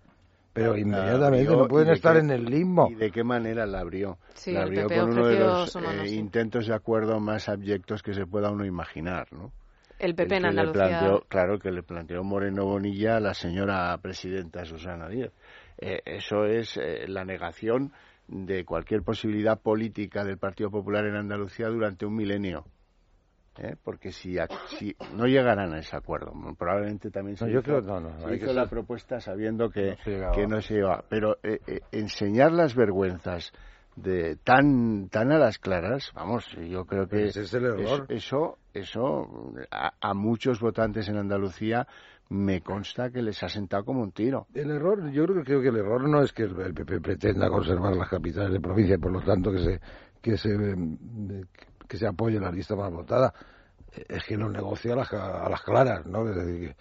Pero inmediatamente no pueden estar en el limbo. ¿Y de qué manera la abrió? la abrió con uno de los eh, intentos de acuerdo más abyectos que se pueda uno imaginar, ¿no? El PP en Andalucía. Planteó, claro, que le planteó Moreno Bonilla a la señora presidenta Susana Díaz. Eh, eso es la negación de cualquier posibilidad política del Partido Popular en Andalucía durante un milenio. ¿Eh? porque si, si, no llegarán a ese acuerdo, probablemente también se, hizo, la propuesta sabiendo que no se, iba. Pero eh, eh, enseñar las vergüenzas de tan tan a las claras, vamos, yo creo que es eso eso a, muchos votantes en Andalucía me consta que les ha sentado como un tiro. El error, yo creo que, creo que el error no es que el PP pretenda conservar las capitales de provincia, por lo tanto que se que se que se apoye la lista más votada. Es que lo negocia a las, a las claras, ¿no? Es decir,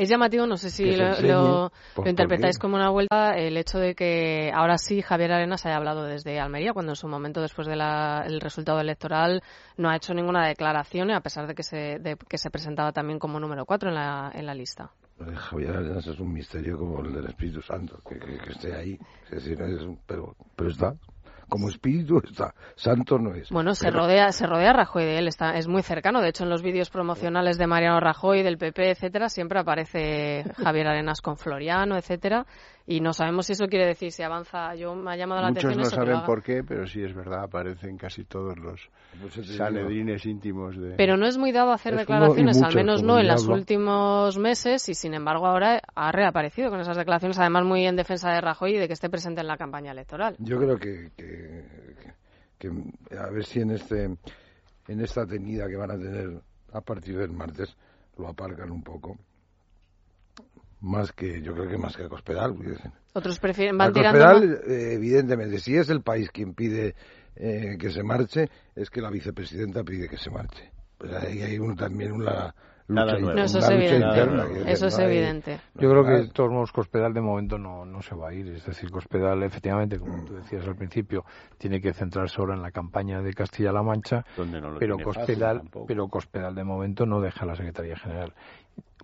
es llamativo, no sé si lo, interpretáis como una vuelta, el hecho de que ahora sí Javier Arenas haya hablado desde Almería, cuando en su momento, después del resultado electoral, no ha hecho ninguna declaración, a pesar de que se, de que se presentaba también como número cuatro en la, en la lista. Javier Arenas es un misterio como el del Espíritu Santo, que, que, esté ahí. Es decir, es un, pero, pero está como espíritu [laughs] está, santo no es. Bueno, se rodea se rodea Rajoy de él, está, es muy cercano. De hecho, en los vídeos promocionales de Mariano Rajoy, del PP, etcétera, siempre aparece Javier Arenas con Floriano, etcétera y no sabemos si eso quiere decir si avanza. Yo me ha llamado la atención. Muchos no saben por qué, pero sí es verdad, aparecen casi todos los sanedrines íntimos de. Pero no es muy dado hacer declaraciones, al menos no en los últimos meses, y sin embargo ahora ha reaparecido con esas declaraciones, además muy en defensa de Rajoy y de que esté presente en la campaña electoral. Yo creo que, que, que a ver si en este en esta tenida que van a tener a partir del martes lo aparcan un poco más que, yo creo que más que a Cospedal. Otros prefieren, van. Cospedal, eh, evidentemente, si es el país quien pide eh, que se marche, es que la vicepresidenta pide que se marche. Pues ahí hay un, también una lucha, No, eso es lucha evidente. interna. Eso es evidente. Yo creo que de todos modos Cospedal de momento no, no se va a ir. Es decir, Cospedal efectivamente, como tú decías al principio, tiene que centrarse ahora en la campaña de Castilla-La Mancha, Donde no lo pero Cospedal, pero Cospedal de momento no deja la Secretaría General.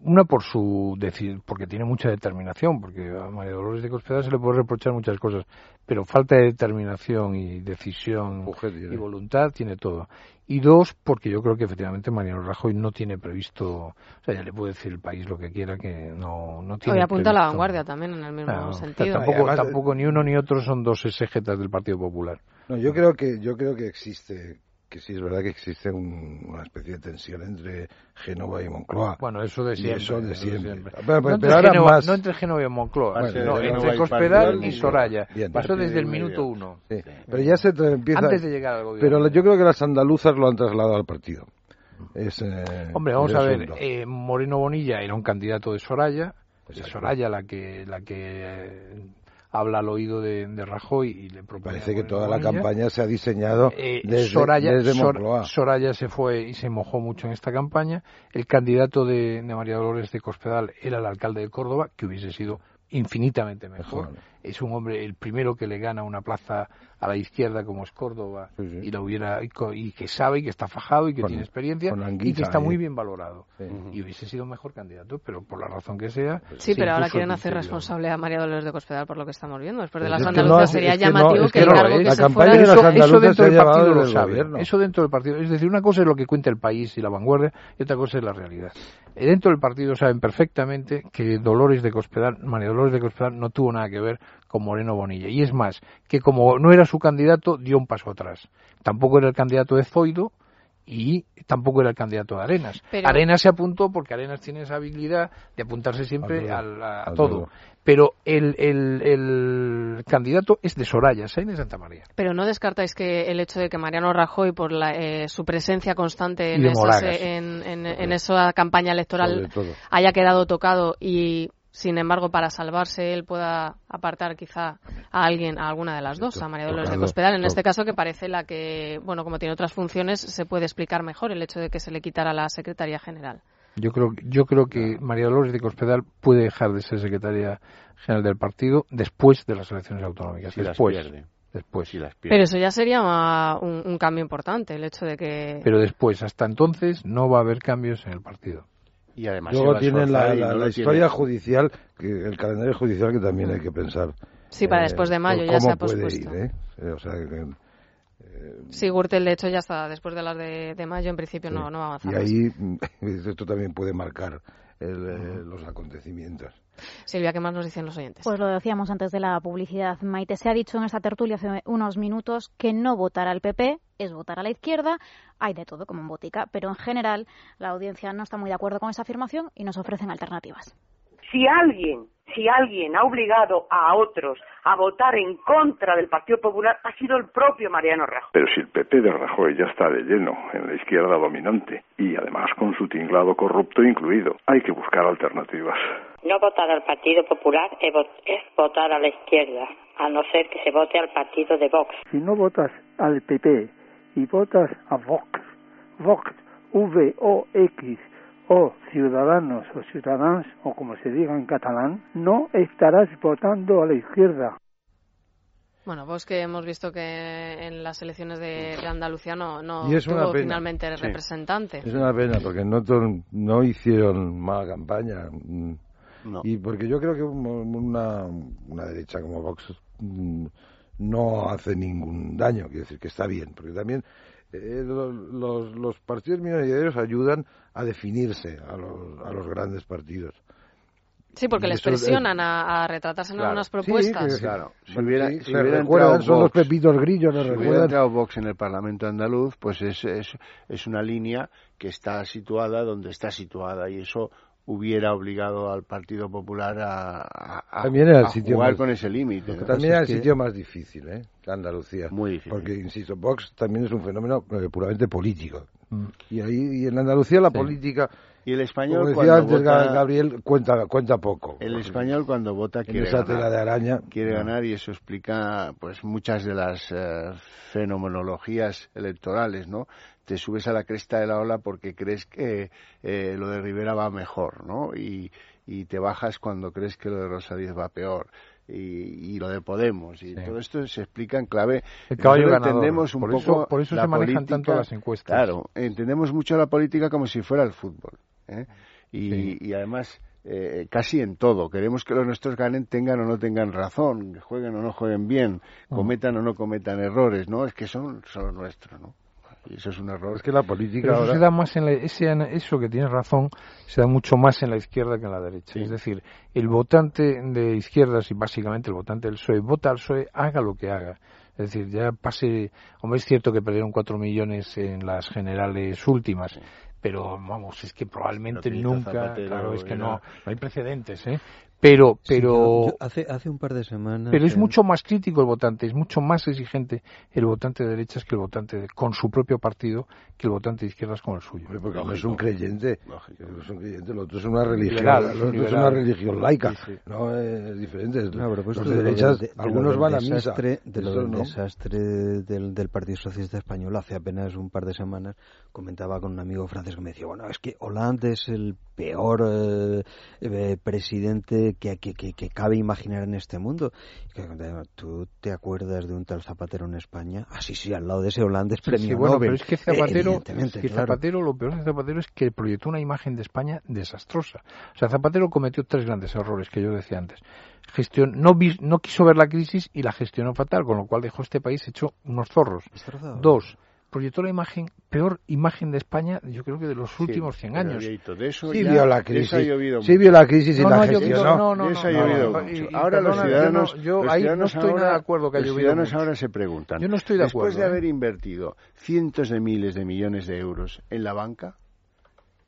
Una por su deci- porque tiene mucha determinación, porque a María Dolores de Cospedal se le puede reprochar muchas cosas, pero falta de determinación y decisión y voluntad tiene todo. Y dos, porque yo creo que efectivamente Mariano Rajoy no tiene previsto, o sea, ya le puede decir el país lo que quiera, que no, no tiene Hoy apunta a la vanguardia también en el mismo Claro, sentido. Tampoco, Además, tampoco ni uno ni otro son dos exégetas del Partido Popular. No, yo creo que yo creo que existe que sí es verdad que existe un- una especie de tensión entre Génova y Moncloa. Bueno, eso de Y siempre. eso de eso siempre. siempre. Pero, no, pero entre ahora Génova, más no entre Génova y Moncloa, Bueno, no, entre Cospedal y Soraya. Bien. Eso desde el minuto bien. uno. Sí, Pero ya se empieza Antes de llegar al gobierno. Pero yo creo que las andaluzas lo han trasladado al partido. Es, eh, Hombre, vamos a ver, eh, Moreno Bonilla era un candidato de Soraya, es Soraya la que la que eh, habla al oído de, de Rajoy y le propone Parece que toda la campaña se ha diseñado Eh, desde, Soraya, desde Sor- Moncloa. Soraya se fue y se mojó mucho en esta campaña. El candidato de, de María Dolores de Cospedal era el alcalde de Córdoba, que hubiese sido infinitamente mejor. Es un hombre, el primero que le gana una plaza a la izquierda como es Córdoba y lo hubiera y, co- y que sabe y que está fajado y que Con- tiene experiencia y que está muy bien valorado. Y hubiese sido mejor candidato, pero por la razón que sea. Sí, se pero ahora quieren hacer responsable a María Dolores de Cospedal por lo que estamos viendo. Después de las es no andaluzas sería es que no- llamativo es que, que el cargo es- que la se campaña fuera... andaluces eso dentro del partido lo sabe. Eso dentro del partido. Es decir, una cosa es lo que cuenta el país y la vanguardia y otra cosa es la realidad. Dentro del partido saben perfectamente que Dolores de Cospedal, María Dolores de Cospedal no tuvo nada que ver con Moreno Bonilla. Y es más, que como no era su candidato, dio un paso atrás. Tampoco era el candidato de Zoido y tampoco era el candidato de Arenas. Pero- Arenas se apuntó porque Arenas tiene esa habilidad de apuntarse siempre A al- todo. a, todo. Pero el, el, el candidato es de Soraya, Sainz de Santa María. Pero no descartáis que el hecho de que Mariano Rajoy, por la, eh, su presencia constante Y en, eh, en, en- en esa campaña electoral, haya quedado tocado y, sin embargo, para salvarse él pueda apartar quizá a alguien, a alguna de las dos, a María Dolores de Cospedal, en este caso que parece la que, bueno, como tiene otras funciones, se puede explicar mejor el hecho de que se le quitara la Secretaría General. Yo creo, yo creo que María Dolores de Cospedal puede dejar de ser secretaria general del partido después de las elecciones autonómicas. Si las después. pierde. Después. Si las pierde. Pero eso ya sería un, un cambio importante, el hecho de que... Pero después, hasta entonces, no va a haber cambios en el partido. Y además Luego tienen la, la- no la historia tiene. judicial, que el calendario judicial que también hay que pensar. Sí, para eh, después de mayo ya se ha pospuesto. ir, ¿eh? Eh, O sea, que- Sí, Gürtel, de hecho, ya está después de las de, de mayo, en principio no, no va a avanzar. y ahí [laughs] esto también puede marcar el, eh, los acontecimientos. Silvia, ¿qué más nos dicen los oyentes? Pues lo decíamos antes de la publicidad. Maite se ha dicho en esta tertulia hace unos minutos que no votar al PP es votar a la izquierda. Hay de todo como en botica, pero en general la audiencia no está muy de acuerdo con esa afirmación y nos ofrecen alternativas. Si alguien, si alguien ha obligado a otros a votar en contra del Partido Popular ha sido el propio Mariano Rajoy. Pero si el PP de Rajoy ya está de lleno en la izquierda dominante y además con su tinglado corrupto incluido, hay que buscar alternativas. No votar al Partido Popular es vo- es votar a la izquierda, a no ser que se vote al partido de Vox. Si no votas al PP y votas a Vox, Vox, V-O-X, o Ciudadanos o Ciudadans, o como se diga en catalán, no estarás votando a la izquierda. Bueno, pues que hemos visto que en las elecciones de, de Andalucía no, no tuvo finalmente Sí. representante. Es una pena porque no, no hicieron mala campaña. mm, Y porque yo creo que un- una, una derecha como Vox mm, no hace ningún daño, quiero decir que está bien, porque también eh, lo- los, los partidos minoritarios ayudan a definirse a los, a los grandes partidos. Sí, porque Y les presionan a, a retratarse en Claro. algunas Sí, propuestas. que- Claro, si hubiera, sí, si le hubiera recuerdan, entrado son los pepitos grillos, les si hubiera recuerdan. entrado Vox en el Parlamento andaluz, pues es, es, es una línea que está situada donde está situada y eso hubiera obligado al Partido Popular a, a- a- También era el a sitio jugar más- con ese límite. ¿no? También era el sitio más difícil, ¿eh? Andalucía. Muy difícil. Porque, insisto, Vox también es un fenómeno eh, puramente político. Y ahí y en Andalucía la política y el español como decía cuando antes vota, Gabriel cuenta cuenta poco. el español cuando vota quiere esa ganar. tela de araña quiere no. ganar y eso explica pues muchas de las eh, fenomenologías electorales, ¿no? Te subes a la cresta de la ola porque crees que eh, lo de Rivera va mejor, ¿no? Y, y te bajas cuando crees que lo de Rosa Díez va peor. Y, y lo de Podemos y todo esto se explica en clave El caballo ganador. entendemos un Por poco eso- por eso la se manejan política- tanto las encuestas. claro entendemos mucho la política como si fuera el fútbol ¿eh? y, y además eh, casi en todo. Queremos que los nuestros ganen, tengan o no tengan razón, jueguen o no jueguen bien, Mm. cometan o no cometan errores, ¿no? Es que son solo nuestros, ¿no? Y eso es un error. Es que la política Pero ahora se da más en la, ese, eso que tienes razón, se da mucho más en la izquierda que en la derecha. Es decir, el votante de izquierdas y básicamente el votante del PSOE vota al PSOE haga lo que haga. Es decir, ya pase, hombre, es cierto que perdieron cuatro millones en las generales últimas, pero vamos, es que probablemente nunca, Zapatero claro, es que no, no hay precedentes, ¿eh? Pero, Sí, pero, yo- yo hace, hace un par de semanas. pero es mucho más crítico el votante, es mucho más exigente el votante de derechas que el votante de- con su propio partido que el votante de izquierdas con el suyo. porque uno es un creyente, uno es un creyente, lo otro es una religión, Liberal, lo otro es una religión laica, Sí, sí. no es diferente. No, pero pues Los de de lo derechas, de- de lo algunos van a misa. De lo Eso del no. desastre del, del Partido Socialista Español hace apenas un par de semanas comentaba con un amigo francés que me decía, bueno, es que Hollande es el peor eh, eh, presidente que, que, que, que cabe imaginar en este mundo. ¿Tú te acuerdas de un tal Zapatero en España? Ah, sí, sí, al lado de ese Hollande es Sí, premio sí, bueno, Nobel. pero es que Zapatero, evidentemente, es que claro. Zapatero, lo peor de Zapatero es que proyectó una imagen de España desastrosa. O sea, Zapatero cometió tres grandes errores que yo decía antes. Gestión, no, vi- no quiso ver la crisis y la gestionó fatal, con lo cual dejó este país hecho unos zorros. Destrozado. Dos, proyectó la imagen, peor imagen de España, yo creo que de los últimos 100 pero, años. De eso Sí ya- vio la de crisis, eso ha llovido sí vio la crisis y No, la no gestionó. no, no, no, eso ha no, llovido no, mucho. ahora los ciudadanos, no- yo los ahí no ciudadanos estoy nada de acuerdo que ha los llovido ciudadanos mucho. ahora se preguntan. Yo no estoy de Después acuerdo, de ¿eh? haber invertido cientos de miles de millones de euros en la banca,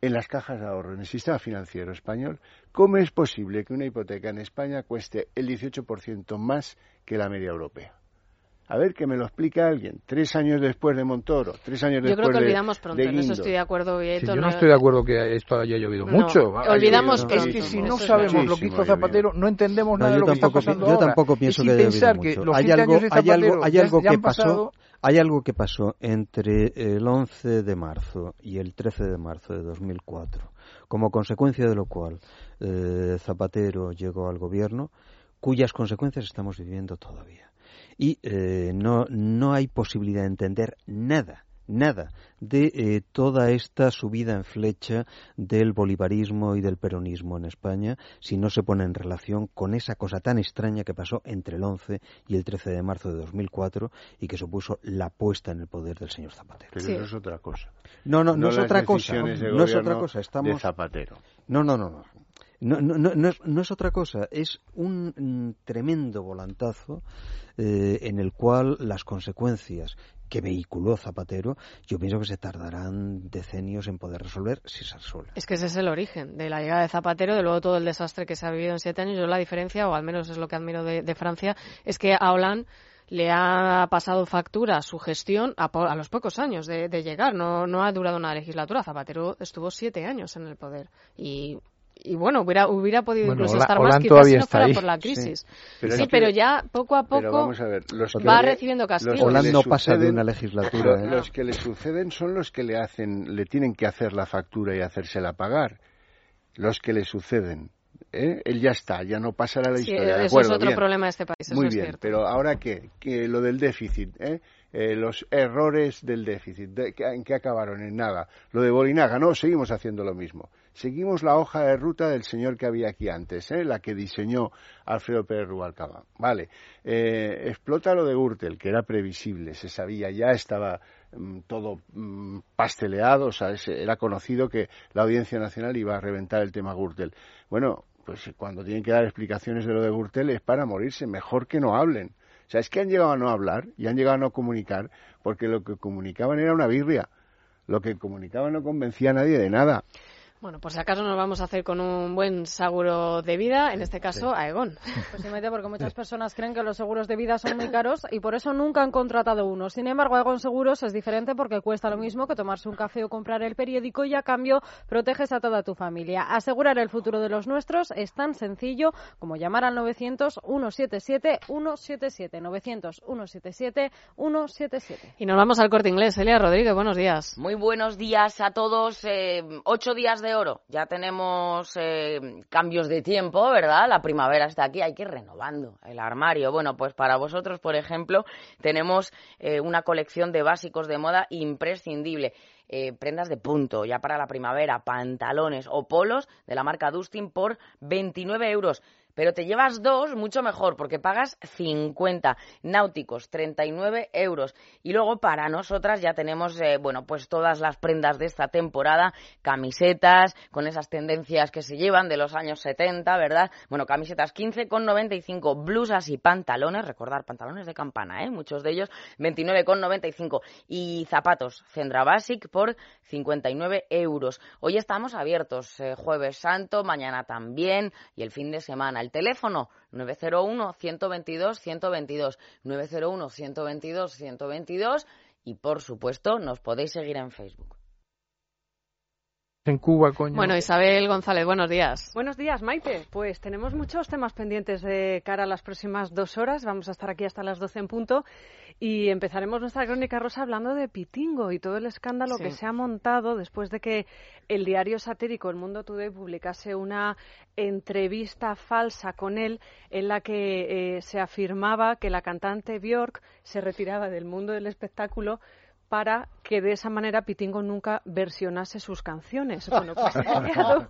en las cajas de ahorro, en el sistema financiero español, ¿cómo es posible que una hipoteca en España cueste el 18% más que la media europea? A ver, que me lo explique alguien. Tres años después de Montoro, tres años Yo después creo que de- olvidamos pronto, de en eso estoy de acuerdo, Sí, Vieto. yo no estoy de acuerdo que esto haya llovido No, mucho. olvidamos Es pronto, que si no es sabemos lo que hizo Zapatero, no entendemos No, nada de yo lo que está pasando yo ahora. tampoco Es pienso que haya pensar llovido que mucho. los hay 100 algo, años de hay Zapatero algo, hay algo que pasó, hay algo que pasó entre el 11 de marzo y el 13 de marzo de 2004, como consecuencia de lo cual eh, Zapatero llegó al gobierno, cuyas consecuencias estamos viviendo todavía. Y eh, no, no hay posibilidad de entender nada nada de eh, toda esta subida en flecha del bolivarismo y del peronismo en España si no se pone en relación con esa cosa tan extraña que pasó entre el 11 y el 13 de marzo de 2004 y que supuso la puesta en el poder del señor Zapatero. Pero eso es otra cosa. No, no, no, es otra cosa. de No es otra cosa. de Estamos. Zapatero. No, no, no, no. No, no, no, es, no es otra cosa, es un mm, tremendo volantazo eh, en el cual las consecuencias que vehiculó Zapatero, yo pienso que se tardarán decenios en poder resolver si se resuelve. Es que ese es el origen de la llegada de Zapatero, de luego todo el desastre que se ha vivido en siete años. Yo la diferencia, o al menos es lo que admiro de, Francia, es que a Hollande le ha pasado factura su gestión a, a los pocos años de, de llegar. No, no ha durado una legislatura. Zapatero estuvo siete años en el poder. Y, y bueno, hubiera, hubiera podido Bueno, incluso estar más quizás si no fuera ahí. por la Sí. crisis. Pero sí, es que- pero ya poco a Pero poco vamos a ver, los que va le- recibiendo castigos. no pasa de una legislatura, ¿eh? Los que le suceden son los que le hacen, le tienen que hacer la factura y hacérsela pagar. Los que le suceden. ¿eh? Él ya está, ya no pasará la Sí, historia. de eso es acuerdo, otro bien. problema de este país, eso Muy es bien, cierto. pero ahora qué, que lo del déficit, ¿eh? Eh, los errores del déficit, de- que- ¿en qué acabaron? En nada. Lo de Bolinaga, no, seguimos haciendo lo mismo. Seguimos la hoja de ruta del señor que había aquí antes, ¿eh? la que diseñó Alfredo Pérez Rubalcaba. Vale, Eh, explota lo de Gürtel, que era previsible, se sabía, ya estaba mm, todo mm, pasteleado, o sea, era conocido que la Audiencia Nacional iba a reventar el tema Gürtel. Bueno, pues cuando tienen que dar explicaciones de lo de Gürtel es para morirse, mejor que no hablen. O sea, es que han llegado a no hablar y han llegado a no comunicar porque lo que comunicaban era una birria. Lo que comunicaban no convencía a nadie de nada. Bueno, por si acaso nos vamos a hacer con un buen seguro de vida, en este caso a Egon. [laughs] Posiblemente porque muchas personas creen que los seguros de vida son muy caros y por eso nunca han contratado uno. Sin embargo, Egon Seguros es diferente porque cuesta lo mismo que tomarse un café o comprar el periódico y a cambio proteges a toda tu familia. Asegurar el futuro de los nuestros es tan sencillo como llamar al 900 177 177 900 177 177. Y nos vamos al corte inglés. Elia Rodríguez, buenos días. Muy buenos días a todos. Eh, ocho días de oro. Ya tenemos eh, cambios de tiempo, ¿verdad? La primavera está aquí, hay que ir renovando el armario. Bueno, pues para vosotros, por ejemplo, tenemos eh, una colección de básicos de moda imprescindible. Eh, prendas de punto, ya para la primavera, pantalones o polos de la marca Dustin por 29 euros pero te llevas dos, mucho mejor, porque pagas 50 náuticos, 39 euros. Y luego para nosotras ya tenemos, eh, bueno, pues todas las prendas de esta temporada, camisetas, con esas tendencias que se llevan de los años 70, ¿verdad? Bueno, camisetas 15,95, blusas y pantalones, recordar, pantalones de campana, ¿eh? Muchos de ellos, 29,95. Y zapatos, Cendra Basic por 59 euros. Hoy estamos abiertos, eh, jueves santo, mañana también, y el fin de semana el teléfono 901-122-122, 901-122-122 y por supuesto nos podéis seguir en Facebook. En Cuba, coño. Bueno, Isabel González, buenos días. Buenos días, Maite. Pues tenemos muchos temas pendientes de cara a las próximas dos horas. Vamos a estar aquí hasta las 12 en punto y empezaremos nuestra crónica rosa hablando de Pitingo y todo el escándalo que se ha montado después de que el diario satírico El Mundo Today publicase una entrevista falsa con él en la que eh, se afirmaba que la cantante Björk se retiraba del mundo del espectáculo para que de esa manera Pitingo nunca versionase sus canciones. Bueno, pues [laughs] [laughs] ha creado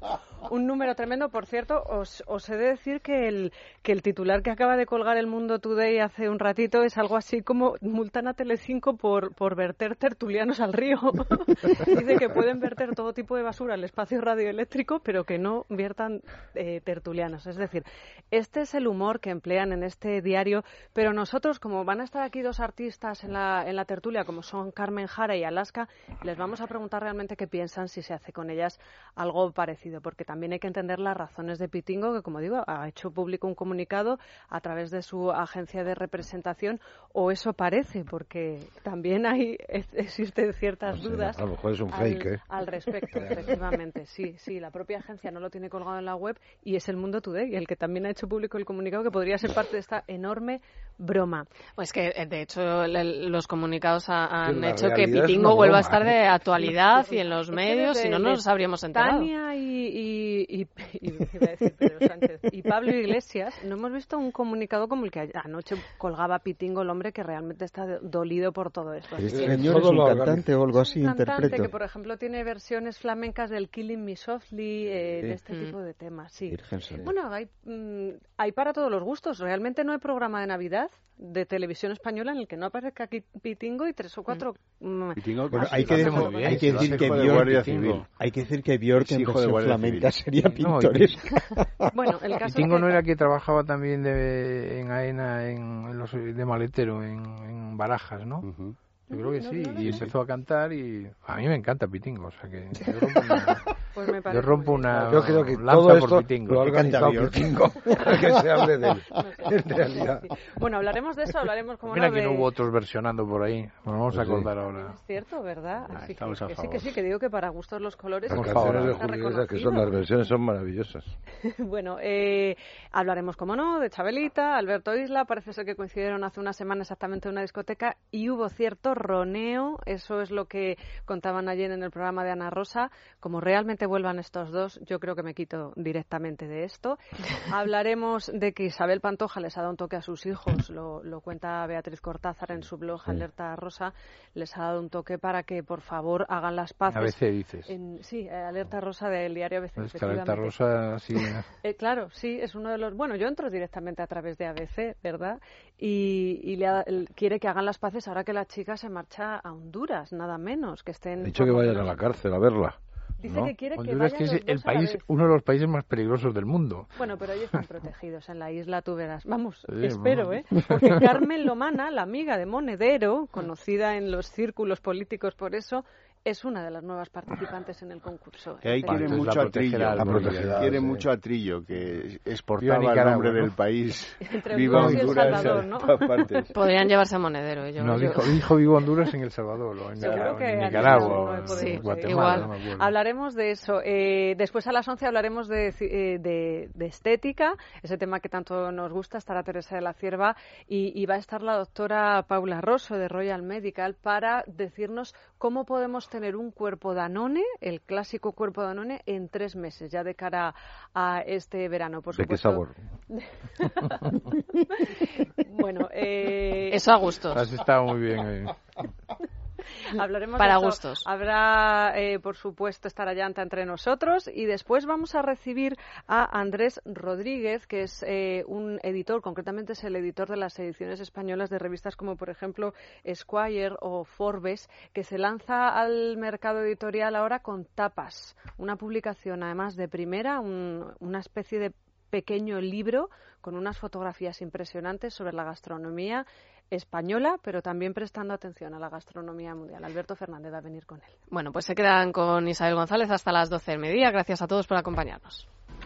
un número tremendo. Por cierto, os, os, he de decir que el, que el titular que acaba de colgar el Mundo Today hace un ratito es algo así como multan a Telecinco por, por verter tertulianos al río. [laughs] Dice que pueden verter todo tipo de basura al espacio radioeléctrico, pero que no viertan eh, tertulianos. Es decir, este es el humor que emplean en este diario, pero nosotros, como van a estar aquí dos artistas en la, en la tertulia, como son Carmen Jara y Alaska, les vamos a preguntar realmente qué piensan si se hace con ellas algo parecido, porque también hay que entender las razones de Pitingo, que como digo, ha hecho público un comunicado a través de su agencia de representación, o eso parece, porque también hay existen ciertas dudas. A lo mejor es un fake, al, ¿eh? al respecto, efectivamente. Sí, sí, la propia agencia no lo tiene colgado en la web y es el Mundo Today el que también ha hecho público el comunicado que podría ser parte de esta enorme broma. Pues que, de hecho, los comunicados han hecho que Pitingo vuelva a estar de actualidad y en los [laughs] medios, si no, no nos habríamos enterado. Tania y, y, decir Pedro Sánchez, y Pablo Iglesias, no hemos visto un comunicado como el que anoche colgaba Pitingo, el hombre que realmente está dolido por todo esto. ¿El señor es un cantante o algo así? Un cantante interpreto. que, por ejemplo, tiene versiones flamencas del Killing Me Softly, eh, de este tipo de temas, sí. Bueno, hay, mm, hay para todos los gustos. Realmente no hay programa de Navidad de televisión española en el que no aparezca aquí Pitingo y tres o cuatro... mm, Pitingo, hay, que decir, hay que decir que Civil. hay que decir que en versión Guardia flamenca Sería No, y- pintoresca. [laughs] Bueno, el caso Pitingo es no era que trabajaba también de, en AENA en, en los, de maletero en, en Barajas, ¿no? Yo creo que sí, no, no, y empezó a cantar y a mí me encanta Pitingo, o sea que [laughs] Pues me yo rompo una Yo creo que lanza todo por esto Pitingo. lo ha organizado. Pitingo para [laughs] que se hable de él, [laughs] en realidad. Bueno, hablaremos de eso, hablaremos como Mira no que de... no hubo otros versionando por ahí, nos vamos a Pues sí. acordar ahora. Es cierto, ¿verdad? Ah, Así estamos que, a que sí, favor. que sí, que digo que para gustos los colores... Las Por canciones favor. de Julio que son las versiones son maravillosas. [laughs] Bueno, eh, hablaremos, como no, de Chabelita, Alberto Isla. Parece ser que coincidieron hace una semana exactamente en una discoteca y hubo cierto roneo. Eso es lo que contaban ayer en el programa de Ana Rosa. Como realmente vuelvan estos dos, yo creo que me quito directamente de esto. Hablaremos de que Isabel Pantoja les ha dado un toque a sus hijos. Lo, lo cuenta Beatriz Cortázar en su blog Alerta Rosa. Les ha dado un toque para que, por favor, hagan las paces. ABC dices. En- sí, eh, Alerta Rosa del diario ABC. Es que Alerta. Rosa sí. [laughs] Eh, claro, sí, es uno de los. Bueno, yo entro directamente a través de ABC, ¿verdad? Y, y le ha- quiere que hagan las paces ahora que la chica se marcha a Honduras, nada menos, que estén. Dicho que vayan a la cárcel a verla. Dice ¿no? que quiere que Honduras, vayan que es los el dos a la país, vez. uno de los países más peligrosos del mundo. Bueno, pero ellos están protegidos en la isla, tú verás. Vamos, Sí, espero. ¿eh? Porque Carmen Lomana, la amiga de Monedero, conocida en los círculos políticos por eso, es una de las nuevas participantes en el concurso. Que ahí quiere mucho atrillo, quiere mucho atrillo, que exportaba el nombre del país. [laughs] Entre Viva Honduras, Salvador, ¿no? [laughs] Podrían llevarse a monedero. Yo, no, dijo, dijo, Viva Honduras en El Salvador, o en, en Nicaragua, en Guatemala. Igual. Hablaremos de eso. Eh, después a las 11 hablaremos de, eh, de, de, estética, ese tema que tanto nos gusta. Estará Teresa de la Cierva y, y va a estar la doctora Paula Rosso de Royal Medical para decirnos cómo podemos tener un cuerpo Danone, el clásico cuerpo Danone, en tres meses, ya de cara a este verano, por ¿De qué sabor? [laughs] bueno, eh... eso a gusto. Has estado muy bien. Eh. [laughs] Hablaremos para de gustos. Habrá, eh, por supuesto, estar Allanta entre nosotros. Y después vamos a recibir a Andrés Rodríguez, que es eh, un editor, concretamente es el editor de las ediciones españolas de revistas como, por ejemplo, Esquire o Forbes, que se lanza al mercado editorial ahora con Tapas, una publicación además de primera, una especie de pequeño libro con unas fotografías impresionantes sobre la gastronomía española, pero también prestando atención a la gastronomía mundial. Alberto Fernández va a venir con él. Bueno, pues se quedan con Isabel González hasta las 12 del mediodía. Gracias a todos por acompañarnos.